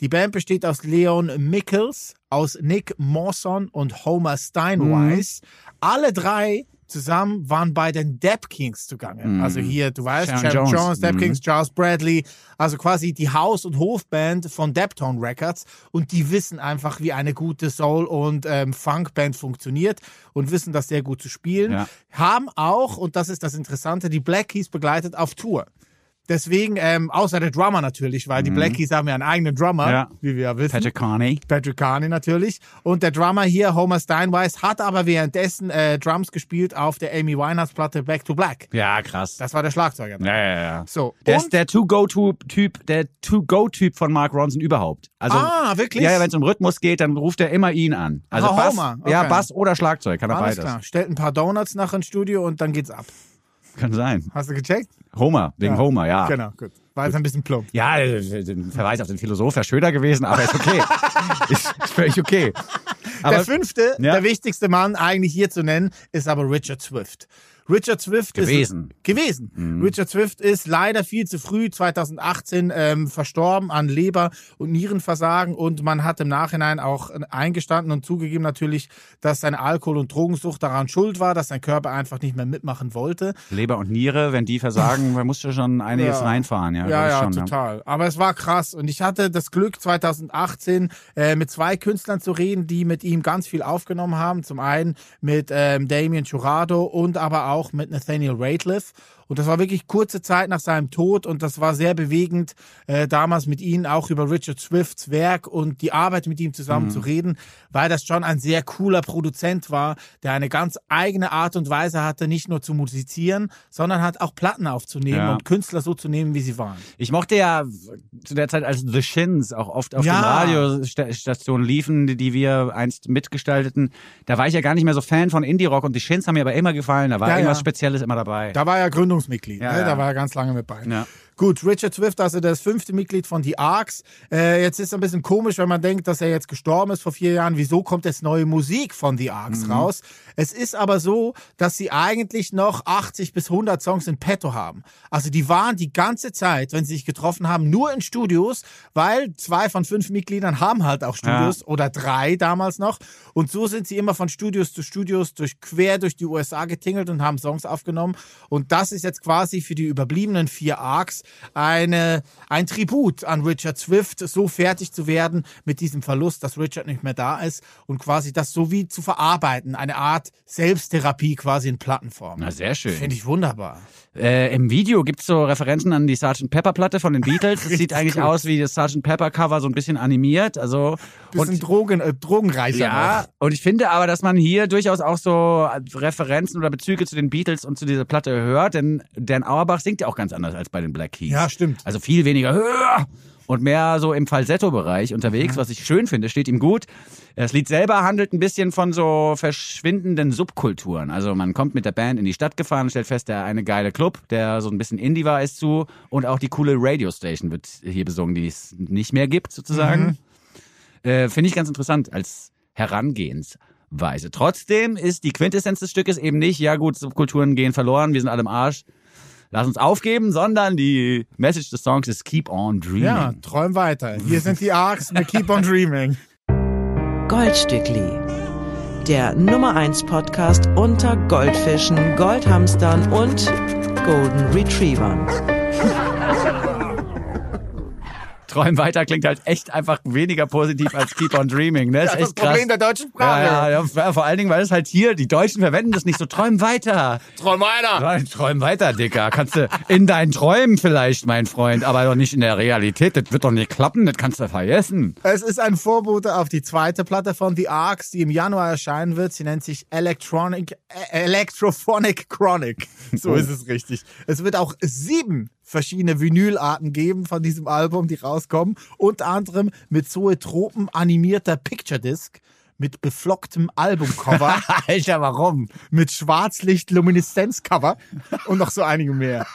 Die Band besteht aus Leon Mickels, aus Nick Mawson und Homer Steinweiss. Alle drei zusammen waren bei den Dap Kings zugange. Also hier, du weißt, Sharon Jones. Jones, Dap Mhm. Kings, Charles Bradley, also quasi die Haus- und Hofband von Daptone Records und die wissen einfach, wie eine gute Soul- und ähm, Funkband funktioniert und wissen das sehr gut zu spielen. Ja. Haben auch, und das ist das Interessante, die Black Keys begleitet auf Tour. Deswegen, ähm, außer der Drummer natürlich, weil die Black Keys haben ja einen eigenen Drummer, Mhm. Ja. wie wir ja wissen. Patrick Carney. Patrick Carney natürlich. Und der Drummer hier, Homer Steinweiss, hat aber währenddessen äh, Drums gespielt auf der Amy Winehouse Platte Back to Black. Ja, krass. Das war der Schlagzeuger. ja, ja, ja. So. Der ist der To-Go-Typ, der To-Go-Typ von Mark Ronson überhaupt. Also, ah, wirklich? ja, wenn es um Rhythmus geht, dann ruft er immer ihn an. Also Ah, Bass, Homer, ja, okay. Bass oder Schlagzeug, kann er Alles beides. klar. Stellt ein paar Donuts nach ins Studio und dann geht's ab. Kann sein. Hast du gecheckt? Homer, wegen Ja. Homer, ja. Genau, gut. War jetzt ein bisschen plump. Ja, äh, ein Verweis auf den Philosoph wäre schöner gewesen, aber ist okay. ist, ist völlig okay. Aber der fünfte, Ja. der wichtigste Mann eigentlich hier zu nennen, ist aber Richard Swift. Richard Swift Gewesen. ist gewesen. Richard Swift ist leider viel zu früh 2018 ähm, verstorben an Leber- und Nierenversagen und man hat im Nachhinein auch eingestanden und zugegeben natürlich, dass seine Alkohol- und Drogensucht daran schuld war, dass sein Körper einfach nicht mehr mitmachen wollte. Leber und Niere, wenn die versagen, man musste schon einiges Ja. reinfahren. Ja, Ja, ja, schon, total. Aber es war krass. Und ich hatte das Glück, 2018 äh, mit zwei Künstlern zu reden, die mit ihm ganz viel aufgenommen haben. Zum einen mit ähm, Damien Jurado und aber auch mit Nathaniel Rateliff. Und das war wirklich kurze Zeit nach seinem Tod und das war sehr bewegend, äh, damals mit ihnen auch über Richard Swifts Werk und die Arbeit mit ihm zusammen Mhm. zu reden, weil das schon ein sehr cooler Produzent war, der eine ganz eigene Art und Weise hatte, nicht nur zu musizieren, sondern hat auch Platten aufzunehmen Ja. und Künstler so zu nehmen, wie sie waren. Ich mochte ja zu der Zeit, als The Shins auch oft auf Ja. den Radiostationen liefen, die, die wir einst mitgestalteten, da war ich ja gar nicht mehr so Fan von Indie-Rock und die Shins haben mir aber immer gefallen, da war Ja, irgendwas ja. Spezielles immer dabei. Da war er Gründungsmitglied, Ja, ne? ja. da war er ganz lange mit bei. Ja. Gut, Richard Swift, also das fünfte Mitglied von The Arcs. Äh, jetzt ist es ein bisschen komisch, wenn man denkt, dass er jetzt gestorben ist vor vier Jahren. Wieso kommt jetzt neue Musik von The Arcs Mhm. raus? Es ist aber so, dass sie eigentlich noch 80 bis 100 Songs in petto haben. Also die waren die ganze Zeit, wenn sie sich getroffen haben, nur in Studios, weil zwei von fünf Mitgliedern haben halt auch Studios oder drei damals noch. Und so sind sie immer von Studios zu Studios durch quer durch die USA getingelt und haben Songs aufgenommen. Und das ist jetzt quasi für die überbliebenen vier Arcs eine, ein Tribut an Richard Swift, so fertig zu werden mit diesem Verlust, dass Richard nicht mehr da ist und quasi das so wie zu verarbeiten. Eine Art Selbsttherapie quasi in Plattenform. Na, sehr schön. Finde ich wunderbar. Äh, Im Video gibt's so Referenzen an die Sgt. Pepper Platte von den Beatles. Es sieht eigentlich gut. aus wie das Sgt. Pepper Cover, so ein bisschen animiert. Also Bisschen und, Drogen, äh, drogenreicher. ja, noch. und ich finde aber, dass man hier durchaus auch so Referenzen oder Bezüge zu den Beatles und zu dieser Platte hört, denn Dan Auerbach singt ja auch ganz anders als bei den Black Keys. Ja, stimmt. Also viel weniger höher und mehr so im Falsetto-Bereich unterwegs, was ich schön finde, steht ihm gut. Das Lied selber handelt ein bisschen von so verschwindenden Subkulturen. Also man kommt mit der Band in die Stadt gefahren, stellt fest, der eine geile Club, der so ein bisschen Indie war, ist zu und auch die coole Radiostation wird hier besungen, die es nicht mehr gibt sozusagen. Äh, finde ich ganz interessant als Herangehensweise. Trotzdem ist die Quintessenz des Stückes eben nicht, ja gut, Subkulturen gehen verloren, wir sind alle im Arsch, lass uns aufgeben, sondern die Message des Songs ist Keep on Dreaming. Ja, träum weiter. Hier sind die Arcs mit Keep on Dreaming. Goldstückli. Der Nummer 1 Podcast unter Goldfischen, Goldhamstern und Golden Retrievern. Träum weiter klingt halt echt einfach weniger positiv als Keep on Dreaming. Ne? Ist Das echt krass. Problem der deutschen Sprache. ja, ja, ja, vor allen Dingen, weil es halt hier, die Deutschen verwenden das nicht so. Träum weiter. Träum weiter. Nein, träum weiter, Dicker. Kannst du in deinen Träumen vielleicht, mein Freund, aber doch nicht in der Realität. Das wird doch nicht klappen, das kannst du vergessen. Es ist ein Vorbote auf die zweite Platte von The Arcs, die im Januar erscheinen wird. Sie nennt sich Electronic, äh, Electrophonic Chronic. So ist es richtig. Es wird auch sieben verschiedene Vinylarten geben von diesem Album, die rauskommen. Unter anderem mit Zoetropen animierter Picture Disc, mit beflocktem Albumcover, Alter, warum? mit Schwarzlicht-Lumineszenzcover und noch so einige mehr.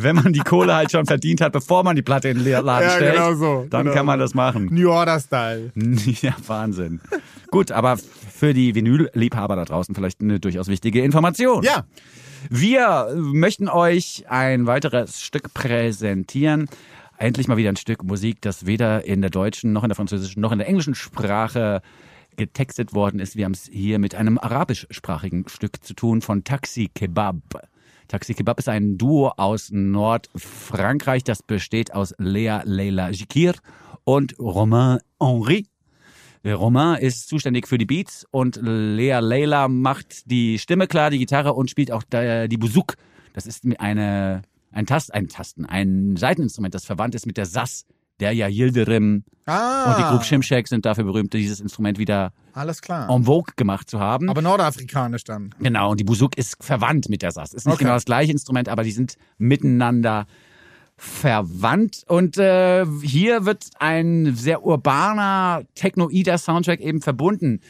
Wenn man die Kohle halt schon verdient hat, bevor man die Platte in den Laden Ja, stellt, genau so. dann Genau. kann man das machen. New Order Style. Ja, Wahnsinn. Gut, aber für die Vinyl-Liebhaber da draußen vielleicht eine durchaus wichtige Information. Ja. Wir möchten euch ein weiteres Stück präsentieren. Endlich mal wieder ein Stück Musik, das weder in der deutschen, noch in der französischen, noch in der englischen Sprache getextet worden ist. Wir haben es hier mit einem arabischsprachigen Stück zu tun von Taxi Kebab. Taxi Kebab ist ein Duo aus Nordfrankreich, das besteht aus Lea Leila Jikir und Romain Henry. Romain ist zuständig für die Beats und Lea Leila macht die Stimme klar, die Gitarre und spielt auch die Bouzouki. Das ist eine, ein Tast, ein Tasten, ein Seiteninstrument, das verwandt ist mit der Sass, der ja Yildirim Ah. und die Group Shimshak sind dafür berühmt, dieses Instrument wieder Alles klar. en vogue gemacht zu haben. Aber nordafrikanisch dann. Genau, und die Bouzouki ist verwandt mit der Sass. Ist nicht Okay. genau das gleiche Instrument, aber die sind miteinander verwandt. Und äh, hier wird ein sehr urbaner, technoider Soundtrack eben verbunden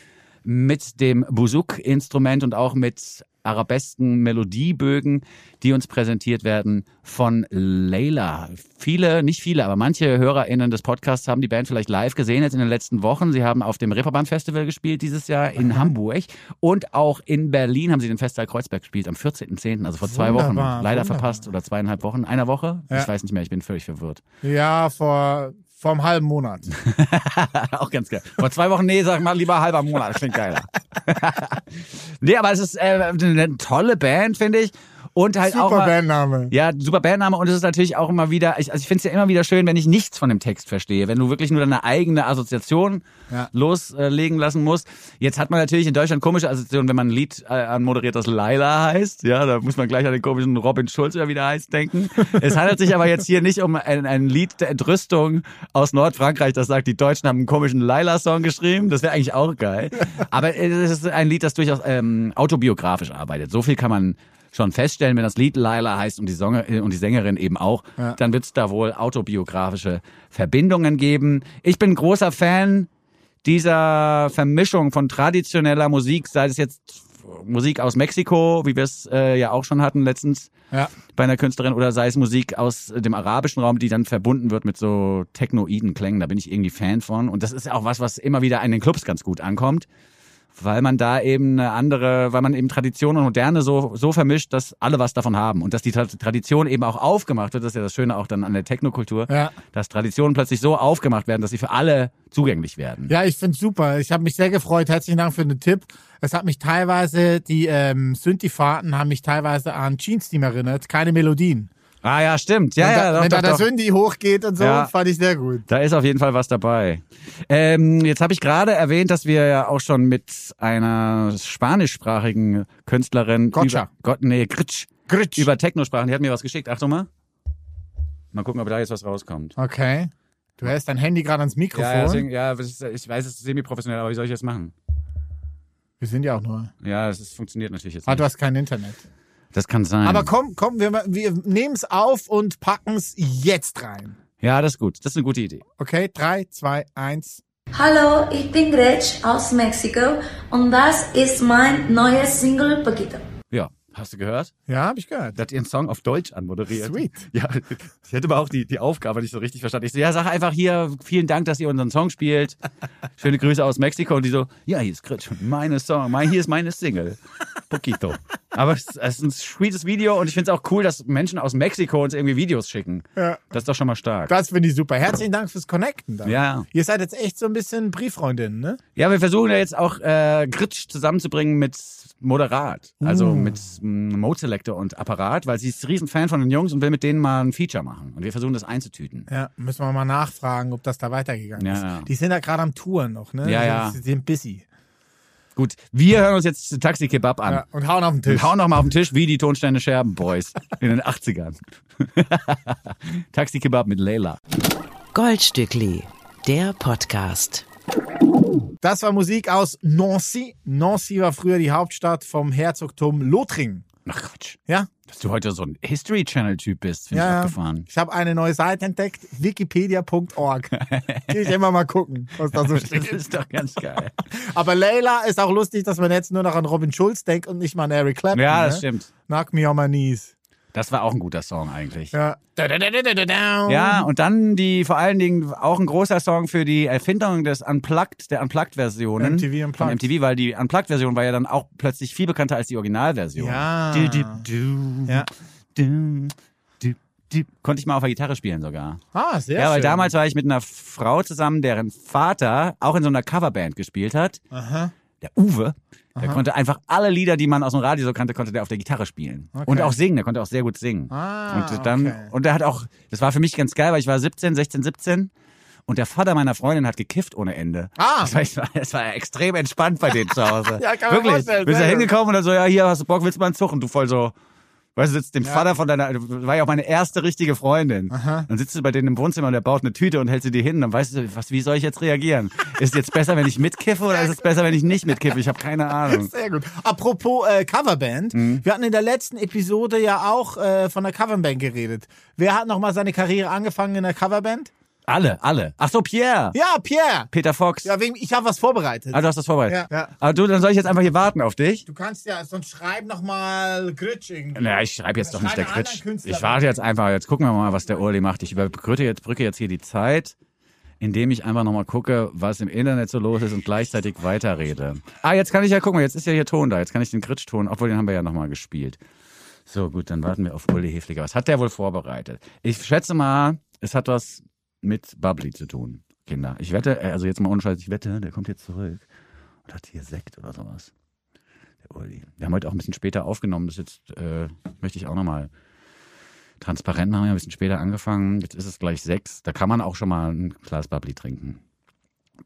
mit dem Bouzouki-Instrument und auch mit arabesken Melodiebögen, die uns präsentiert werden von Leila. Viele, nicht viele, aber manche HörerInnen des Podcasts haben die Band vielleicht live gesehen jetzt in den letzten Wochen. Sie haben auf dem Reeperbahn Festival gespielt dieses Jahr in Hamburg und auch in Berlin haben sie den Festival Kreuzberg gespielt am 14.10., also vor zwei Wochen. Leider wunderbar. verpasst oder zweieinhalb Wochen, einer Woche? Ja. Ich weiß nicht mehr, ich bin völlig verwirrt. Ja, vor, vor einem halben Monat. Auch ganz geil. Vor zwei Wochen, nee, sag mal lieber halber Monat, klingt geiler. nee, aber es ist äh, eine tolle Band, finde ich. Und halt auch Super Bandname. Ja, super Bandname und es ist natürlich auch immer wieder, ich, also ich finde es ja immer wieder schön, wenn ich nichts von dem Text verstehe, wenn du wirklich nur deine eigene Assoziation Ja. loslegen lassen musst. Jetzt hat man natürlich in Deutschland komische Assoziationen, wenn man ein Lied äh, anmoderiert, das Laila heißt, ja, da muss man gleich an den komischen Robin Schulz oder wie der heißt denken. es handelt sich aber jetzt hier nicht um ein, ein Lied der Entrüstung aus Nordfrankreich, das sagt, die Deutschen haben einen komischen Laila-Song geschrieben, das wäre eigentlich auch geil. Aber es ist ein Lied, das durchaus ähm, autobiografisch arbeitet. So viel kann man schon feststellen, wenn das Lied Laila heißt und die, Song und die Sängerin eben auch, Ja. dann wird es da wohl autobiografische Verbindungen geben. Ich bin großer Fan dieser Vermischung von traditioneller Musik, sei es jetzt Musik aus Mexiko, wie wir es äh, ja auch schon hatten letztens Ja. bei einer Künstlerin, oder sei es Musik aus dem arabischen Raum, die dann verbunden wird mit so technoiden Klängen. Da bin ich irgendwie Fan von. Und das ist auch was, was immer wieder in den Clubs ganz gut ankommt weil man da eben eine andere, weil man eben Tradition und Moderne so, so vermischt, dass alle was davon haben und dass die Tra- Tradition eben auch aufgemacht wird, das ist ja das Schöne auch dann an der Technokultur, Ja. dass Traditionen plötzlich so aufgemacht werden, dass sie für alle zugänglich werden. Ja, ich find's super. Ich habe mich sehr gefreut. Herzlichen Dank für den Tipp. Es hat mich teilweise, die ähm, Synthi-Fahrten haben mich teilweise an Jeans Team erinnert. Keine Melodien. Ah ja, stimmt. Ja, wenn ja, da, doch, wenn doch, da doch. Synthi hochgeht und so, Ja. fand ich sehr gut. Da ist auf jeden Fall was dabei. Ähm, jetzt habe ich gerade erwähnt, dass wir ja auch schon mit einer spanischsprachigen Künstlerin Gotcha. über Gott, nee, Gritsch, Gritsch. über Techno sprachen. Die hat mir was geschickt. Achtung mal. Mal gucken, ob da jetzt was rauskommt. Okay. Du hältst dein Handy gerade ans Mikrofon. Ja, ja, deswegen, ja, das ich weiß, es ist semi-professionell, aber wie soll ich das machen? Wir sind ja auch nur. Ja, es funktioniert natürlich jetzt Ah, nicht. du hast kein Internet. Das kann sein. Aber komm, komm, wir, wir nehmen es auf und packen es jetzt rein. ja, das ist gut. Das ist eine gute Idee. Okay, drei, zwei, eins. Hallo, ich bin Gretsch aus Mexiko und das ist mein neues Single Paquito. Hast du gehört? Ja, habe ich gehört. Der hat ihren Song auf Deutsch anmoderiert. Sweet. Ja, ich hätte aber auch die, die Aufgabe nicht so richtig verstanden. Ich so, ja, sag einfach hier, vielen Dank, dass ihr unseren Song spielt. Schöne Grüße aus Mexiko. Und die so, ja, hier ist Gritsch, meine Song, mein, hier ist meine Single. Poquito. Aber es, es ist ein sweetes Video und ich finde es auch cool, dass Menschen aus Mexiko uns irgendwie Videos schicken. Ja. Das ist doch schon mal stark. Das finde ich super. Herzlichen Dank fürs Connecten. Dann. Ja. Ihr seid jetzt echt so ein bisschen Brieffreundinnen, ne? Ja, wir versuchen ja jetzt auch äh, Gritsch zusammenzubringen mit Moderat. Also Uh. mit mm, Mode Selector und Apparat, weil sie ist ein riesen Fan von den Jungs und will mit denen mal ein Feature machen. Und wir versuchen das einzutüten. Ja, müssen wir mal nachfragen, ob das da weitergegangen Ja, ist. ja. Die sind ja gerade am Touren noch, ne? Ja, ja. Sie sind busy. Gut, wir hören uns jetzt Taxi Kebab an. Ja, und hauen auf den Tisch. Und hauen noch mal auf den Tisch wie die Tonsteine Scherben Boys in den 80ern. Taxi Kebab mit Leila. Goldstückli, der Podcast. Das war Musik aus Nancy. Nancy war früher die Hauptstadt vom Herzogtum Lothringen. Ach Quatsch. Ja, Dass du heute so ein History Channel Typ bist, finde ich ja. abgefahren. Ich habe eine neue Seite entdeckt, wikipedia.org. Geh ich immer mal gucken, was da so Das steht. ist doch ganz geil. Aber Leila ist auch lustig, dass man jetzt nur noch an Robin Schulz denkt und nicht mal an Eric Clapton. Ja, das ne? stimmt. Knock me on my knees. Das war auch ein guter Song eigentlich. Ja. Ja, und dann die vor allen Dingen auch ein großer Song für die Erfindung des Unplugged, der Unplugged-Versionen. MTV Unplugged. Von MTV, weil die Unplugged-Version war ja dann auch plötzlich viel bekannter als die Originalversion. Ja. Du, du, du, Ja. du, du, du. Konnte ich mal auf der Gitarre spielen sogar. Ah, sehr ja, weil schön. damals war ich mit einer Frau zusammen, deren Vater auch in so einer Coverband gespielt hat. Aha. Der Uwe. Der konnte einfach alle Lieder, die man aus dem Radio so kannte, konnte der auf der Gitarre spielen. Okay. Und auch singen, der konnte auch sehr gut singen. Ah, und dann, okay. und der hat auch, das war für mich ganz geil, weil ich war 17, 16, 17 und der Vater meiner Freundin hat gekifft ohne Ende. Ah. Das war, das war extrem entspannt bei denen zu Hause. Ja, kann man Wirklich. vorstellen, Bist da hingekommen und dann so, ja, hier hast du Bock, willst du mal einen Zug? Und du voll so, weißt du, sitzt dem Vater von deiner, war ja auch meine erste richtige Freundin. Dann sitzt du bei denen im Wohnzimmer und der baut eine Tüte und hält sie dir hin. Dann weißt du, was, wie soll ich jetzt reagieren? Ist es jetzt besser, wenn ich mitkiffe oder ist es besser, wenn ich nicht mitkiffe? Ich habe keine Ahnung. Sehr gut. Apropos äh, Coverband, Mhm. wir hatten in der letzten Episode ja auch äh, von der Coverband geredet. Wer hat nochmal seine Karriere angefangen in der Coverband? Alle, alle. Ach so, Pierre. Ja, Pierre. Peter Fox. Ja, wegen, ich habe was vorbereitet. Ah, du hast das vorbereitet. Ja, ja. Aber du, dann soll ich jetzt einfach hier warten auf dich? Du kannst ja, sonst schreib nochmal Gritsch irgendwie. Naja, ich schreibe jetzt doch nicht der Künstler Ich warte jetzt einfach. Jetzt gucken wir mal, was der Uli macht. Ich überbrücke jetzt, brücke jetzt hier die Zeit, indem ich einfach nochmal gucke, was im Internet so los ist und gleichzeitig weiterrede. Ah, jetzt kann ich ja gucken. Jetzt ist ja hier Ton da. Jetzt kann ich den Kritsch-Ton, obwohl den haben wir ja nochmal gespielt. So, gut, dann warten wir auf Uli Hefliger. Was hat der wohl vorbereitet? Ich schätze mal, es hat was mit Bubbly zu tun, Kinder. Ich wette, äh, also jetzt mal ohne Scheiß, ich wette, der kommt jetzt zurück und hat hier Sekt oder sowas. Der Uli. Wir haben heute auch ein bisschen später aufgenommen. Das jetzt äh, möchte ich auch nochmal transparent machen. Wir haben ein bisschen später angefangen. Jetzt ist es gleich sechs. Da kann man auch schon mal ein Glas Bubbly trinken.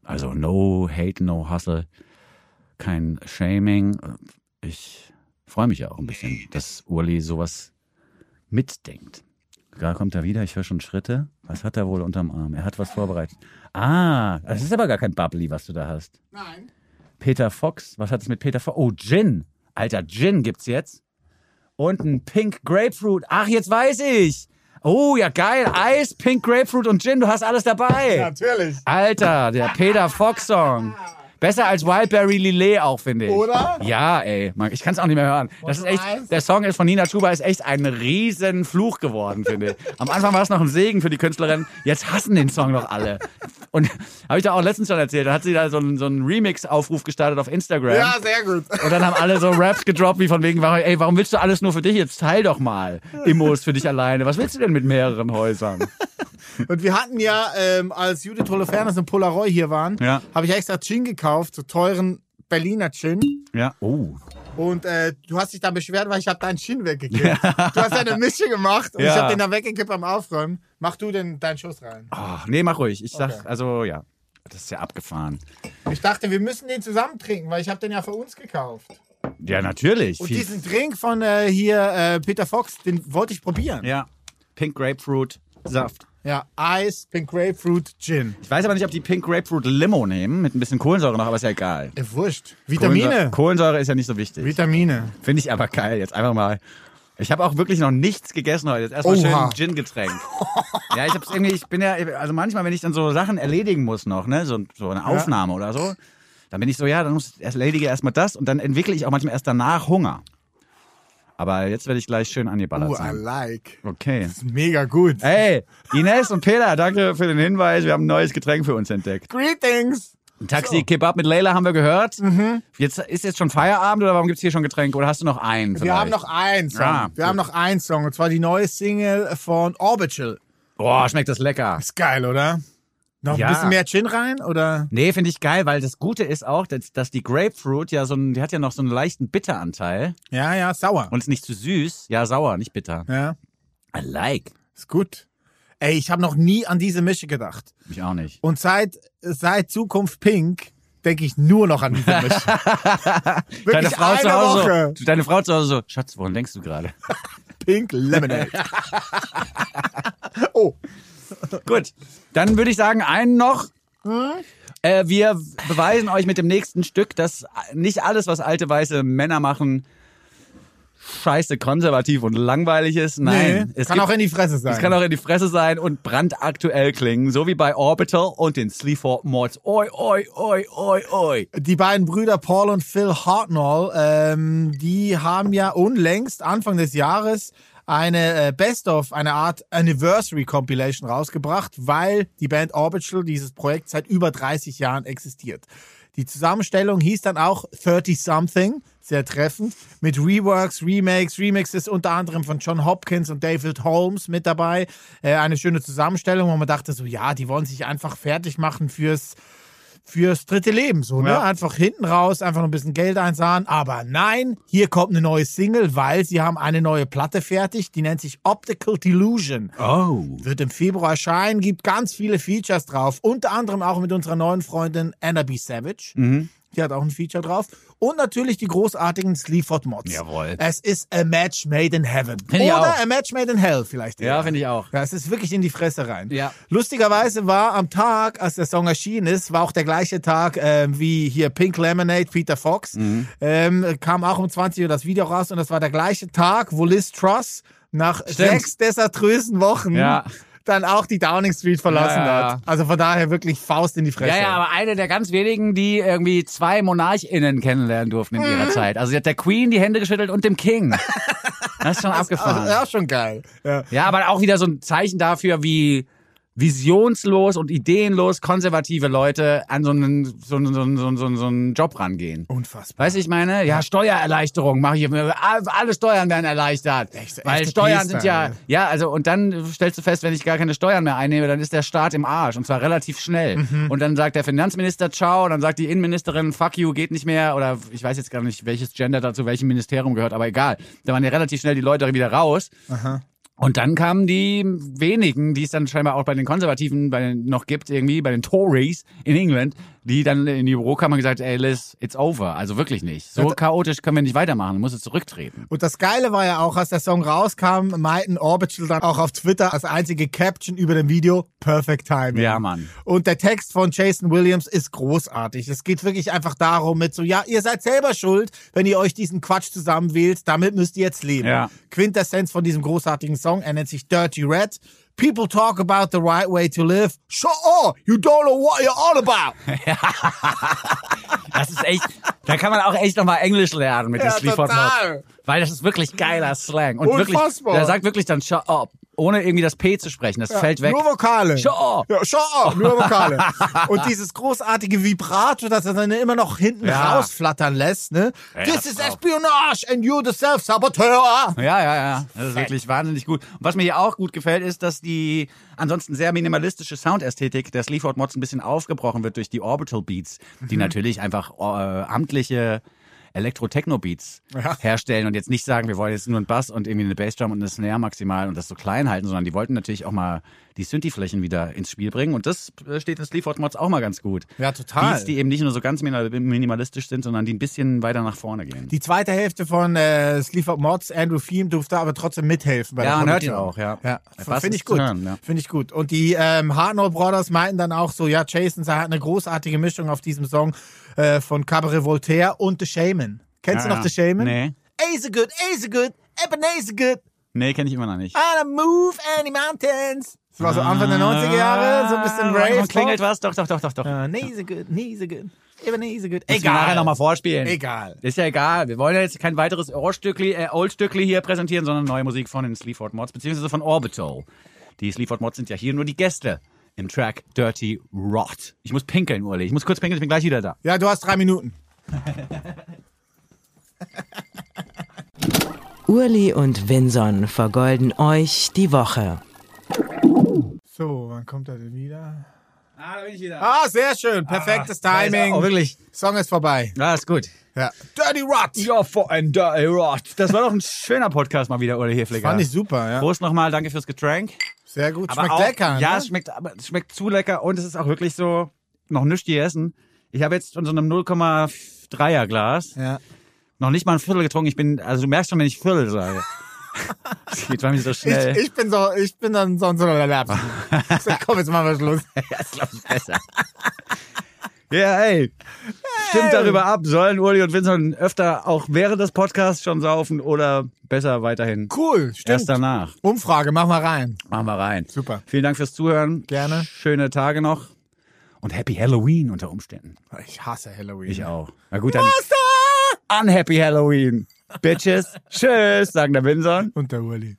Also no hate, no hustle. Kein Shaming. Ich freue mich ja auch ein bisschen, dass Uli sowas mitdenkt. Da kommt er wieder. Ich höre schon Schritte. Was hat er wohl unterm Arm? Er hat was vorbereitet. Ah, das ist aber gar kein Bubbly, was du da hast. Nein. Peter Fox. Was hat es mit Peter Fox? Oh, Gin. Alter, Gin gibt's jetzt. Und ein Pink Grapefruit. Ach, jetzt weiß ich. Oh, ja, geil. Eis, Pink Grapefruit und Gin. Du hast alles dabei. Natürlich. Alter, der Peter Fox Song. Besser als Wildberry Lillet auch, finde ich. Oder? Ja, ey. Ich kann es auch nicht mehr hören. Das ist echt, der Song ist von Nina Chuba ist echt ein riesen Fluch geworden, finde ich. Am Anfang war es noch ein Segen für die Künstlerin. Jetzt hassen den Song doch alle. Und habe ich da auch letztens schon erzählt. Da hat sie da so einen, so einen Remix-Aufruf gestartet auf Instagram. Ja, sehr gut. Und dann haben alle so Raps gedroppt, wie von wegen, ey, warum willst du alles nur für dich? Jetzt teil doch mal. Immos für dich alleine. Was willst du denn mit mehreren Häusern? Und wir hatten ja, ähm, als Judith Holofernes und Polaroid hier waren, Ja. habe ich extra Gin gekauft, so teuren Berliner Gin. Ja. Oh. Und äh, du hast dich dann beschwert, weil ich habe deinen Gin weggekippt. Du hast eine Mische gemacht und ich Ja. habe den da weggekippt beim Aufräumen. Mach du den deinen Schuss rein. Ach, nee, mach ruhig. Ich sag, Okay. also ja, das ist ja abgefahren. Ich dachte, wir müssen den zusammen trinken, weil ich habe den ja für uns gekauft. Ja, natürlich. Und Viel- diesen Drink von äh, hier äh, Peter Fox, den wollte ich probieren. ja, Pink Grapefruit Saft. Ja, Eis, Pink Grapefruit, Gin. Ich weiß aber nicht, ob die Pink Grapefruit Limo nehmen, mit ein bisschen Kohlensäure noch, aber ist ja egal. Äh, wurscht. Vitamine. Kohlensäure, Kohlensäure ist ja nicht so wichtig. Vitamine. Finde ich aber geil. Jetzt einfach mal. Ich habe auch wirklich noch nichts gegessen heute. Jetzt erstmal schön Gin-Getränk. ja, ich hab's irgendwie, ich bin ja, also manchmal, wenn ich dann so Sachen erledigen muss noch, ne, so, so eine Aufnahme oder so, dann bin ich so, ja, dann muss ich erst erledige erstmal das und dann entwickle ich auch manchmal erst danach Hunger. Aber jetzt werde ich gleich schön angeballert Uh, I sein. like. Okay. Mega gut. Hey, Ines und Peter, danke für den Hinweis. Wir haben ein neues Getränk für uns entdeckt. Greetings. Taxi Kebab mit Leila haben wir gehört. Jetzt ist jetzt schon Feierabend oder warum gibt's hier schon Getränke oder hast du noch einen? Wir vielleicht? haben noch einen Song. Ah, wir haben noch einen Song. Und zwar die neue Single von Orbital. Boah, schmeckt das lecker. Ist geil, oder? Noch Ja. ein bisschen mehr Gin rein, oder? Nee, finde ich geil, weil das Gute ist auch, dass, dass die Grapefruit ja so ein, die hat ja noch so einen leichten Bitteranteil Ja, ja, sauer. und ist nicht zu süß. Ja, sauer, nicht bitter. Ja, I like. ist gut. Ey, ich habe noch nie an diese Mische gedacht. Ich auch nicht. Und seit, seit Zukunft Pink denke ich nur noch an diese Mische. Deine Frau, zu Hause so, deine Frau zu Hause so, Schatz, woran denkst du gerade? Pink Lemonade. oh, Gut, dann würde ich sagen, einen noch. Äh, wir beweisen euch mit dem nächsten Stück, dass nicht alles, was alte weiße Männer machen, scheiße konservativ und langweilig ist. Nein, nee, kann auch in die Fresse sein. Es kann auch in die Fresse sein und brandaktuell klingen, so wie bei Orbital und den Sleaford Mods. Oi, oi, oi, oi, oi. die beiden Brüder Paul und Phil Hartnell, ähm, die haben ja unlängst Anfang des Jahres eine äh, Best of, eine Art Anniversary Compilation rausgebracht, weil die Band Orbital dieses Projekt seit über 30 Jahren existiert. Die Zusammenstellung hieß dann auch 30 Something, sehr treffend, mit Reworks, Remakes, Remixes unter anderem von John Hopkins und David Holmes mit dabei. Äh, eine schöne Zusammenstellung, wo man dachte so, ja, die wollen sich einfach fertig machen fürs fürs dritte Leben, so, ne? Ja. Einfach hinten raus, einfach noch ein bisschen Geld einzahlen. Aber nein, hier kommt eine neue Single, weil sie haben eine neue Platte fertig, die nennt sich Optical Delusion. Oh. Wird im Februar erscheinen, gibt ganz viele Features drauf. Unter anderem auch mit unserer neuen Freundin Anna B. Savage. Mhm. Die hat auch ein Feature drauf. Und natürlich die großartigen Sleaford Mods. Jawohl. Es ist a match made in heaven. Find Oder a match made in hell vielleicht. Ja, finde ich auch. Ja, es ist wirklich in die Fresse rein. Ja. Lustigerweise war am Tag, als der Song erschienen ist, war auch der gleiche Tag ähm, wie hier Pink Lemonade, Peter Fox. Mhm. Ähm, kam auch um 20 Uhr das Video raus und das war der gleiche Tag, wo Liz Truss nach sechs desaströsen Wochen Ja. Dann auch die Downing Street verlassen Ja, ja, hat. Also von daher wirklich Faust in die Fresse. Ja, ja, aber eine der ganz wenigen, die irgendwie zwei MonarchInnen kennenlernen durften in Mhm. ihrer Zeit. Also sie hat der Queen die Hände geschüttelt und dem King. Das ist schon abgefahren. ja, schon geil. Ja. Ja, aber auch wieder so ein Zeichen dafür, wie visionslos und ideenlos konservative Leute an so einen, so einen, so einen, so einen, so einen, Job rangehen. Unfassbar. Weißt du, ich meine? Ja, Steuererleichterung mache ich. Alle Steuern werden erleichtert. Echt, Weil Steuern sind ja, ja, also und dann stellst du fest, wenn ich gar keine Steuern mehr einnehme, dann ist der Staat im Arsch und zwar relativ schnell. Mhm. Und dann sagt der Finanzminister Ciao, dann sagt die Innenministerin Fuck you, geht nicht mehr oder ich weiß jetzt gar nicht, welches Gender dazu welchem Ministerium gehört, aber egal. Da waren ja relativ schnell die Leute wieder raus. Und dann kamen die wenigen, die es dann scheinbar auch bei den Konservativen bei den, noch gibt, irgendwie, bei den Tories in England, die dann in die Bürokammer gesagt, ey Liz, it's over. Also wirklich nicht. So chaotisch können wir nicht weitermachen, musst jetzt zurücktreten. Und das Geile war ja auch, als der Song rauskam, meinten Orbital dann auch auf Twitter als einzige Caption über dem Video Perfect Timing. Ja, Mann. Und der Text von Jason Williams ist großartig. Es geht wirklich einfach darum mit so, ja, ihr seid selber schuld, wenn ihr euch diesen Quatsch zusammenwählt, damit müsst ihr jetzt leben. Ja. Quintessenz von diesem großartigen Song, er nennt sich Dirty Red. People talk about the right way to live. Shut up! You don't know what you're all about! Das ist echt, da kann man auch echt nochmal Englisch lernen mit Ja, den Sleaford. Weil das ist wirklich geiler Slang. Und Unfassbar. wirklich, der sagt wirklich dann shut up, ohne irgendwie das P zu sprechen. Das fällt weg. Nur Vokale. Shut up. Ja, shut up, nur Vokale. und dieses großartige Vibrato, das er dann immer noch hinten Ja. rausflattern lässt, ne? Ja, This is. Espionage and you're the self-saboteur. Ja, ja, ja. Das ist wirklich wahnsinnig gut. Und was mir hier auch gut gefällt, ist, dass die ansonsten sehr minimalistische Soundästhetik der Sleaford Mods ein bisschen aufgebrochen wird durch die Orbital Beats, die natürlich einfach äh, amtliche Elektro-Techno-Beats Ja. herstellen und jetzt nicht sagen, wir wollen jetzt nur einen Bass und irgendwie eine Bassdrum und eine Snare maximal und das so klein halten, sondern die wollten natürlich auch mal die Synthi-Flächen wieder ins Spiel bringen und das äh, steht in Sleaford Mods auch mal ganz gut. Ja, total. Beats, die eben nicht nur so ganz minimalistisch sind, sondern die ein bisschen weiter nach vorne gehen. Die zweite Hälfte von äh, Sleaford Mods, Andrew Thiem, durfte aber trotzdem mithelfen bei Ja, der man hört ihn auch, ja. Ja, finde ich gut. ja. Finde ich gut. Und die ähm, Hardnote Brothers meinten dann auch so, ja, Jason hat eine großartige Mischung auf diesem Song äh, von Cabaret Voltaire und The Shaman. Kennst Ja, du noch ja. The Shaman? Nee. Ace good, Ace good, Ebenezer good, Nee, kenne ich immer noch nicht. I move any mountains. Das war so Anfang der 90er Jahre, so ein bisschen Rave. Ah, Klingelt was? Doch, doch, doch, doch, doch. Uh, Nase good, Nase good, Ebenezer good. Müssen wir nachher nochmal vorspielen. Egal. Ist ja egal. Wir wollen ja jetzt kein weiteres Ohrstückli, äh, Oldstückli hier präsentieren, sondern neue Musik von den Sleaford Mods, beziehungsweise von Orbital. Die Sleaford Mods sind ja hier nur die Gäste im Track Dirty Rot. Ich muss pinkeln, Uli. Ich muss kurz pinkeln, ich bin gleich wieder da. Ja, du hast drei Minuten. Urli und Vinson vergolden euch die Woche. So, wann kommt er denn wieder? Ah, da bin ich wieder. Ah, sehr schön. Perfektes Timing. Oh, wirklich. Song ist vorbei. Ja, ist gut. Ja. Dirty Rot. Ja, for ein Dirty Rot. Das war doch ein schöner Podcast mal wieder, Uli Hefliger. Fand ich super, ja. Prost nochmal, danke fürs Getränk. Sehr gut. Aber Schmeckt auch, lecker. Ja, ne? es schmeckt, aber es schmeckt zu lecker und es ist auch wirklich so noch nichts gegessen. Ich habe jetzt von so einem 0,3er Glas Ja. noch nicht mal ein Viertel getrunken. Ich bin, also du merkst schon, wenn ich Viertel sage. Das geht bei mir so Ich, schnell. ich bin so, ich bin dann so, so der Lapsen. so, komm, jetzt machen wir Schluss. ja, ist glaube ich besser. ja, ey. Stimmt darüber ab, sollen Uli und Vincent öfter auch während des Podcasts schon saufen oder besser weiterhin Cool, stimmt. erst danach. Umfrage, mach mal rein. Machen wir rein. Super. Vielen Dank fürs Zuhören. Gerne. Schöne Tage noch. Und Happy Halloween unter Umständen. Ich hasse Halloween. Ich auch. Na gut, dann. Unhappy Halloween. Bitches. Tschüss, sagen der Winson. Und der Uli.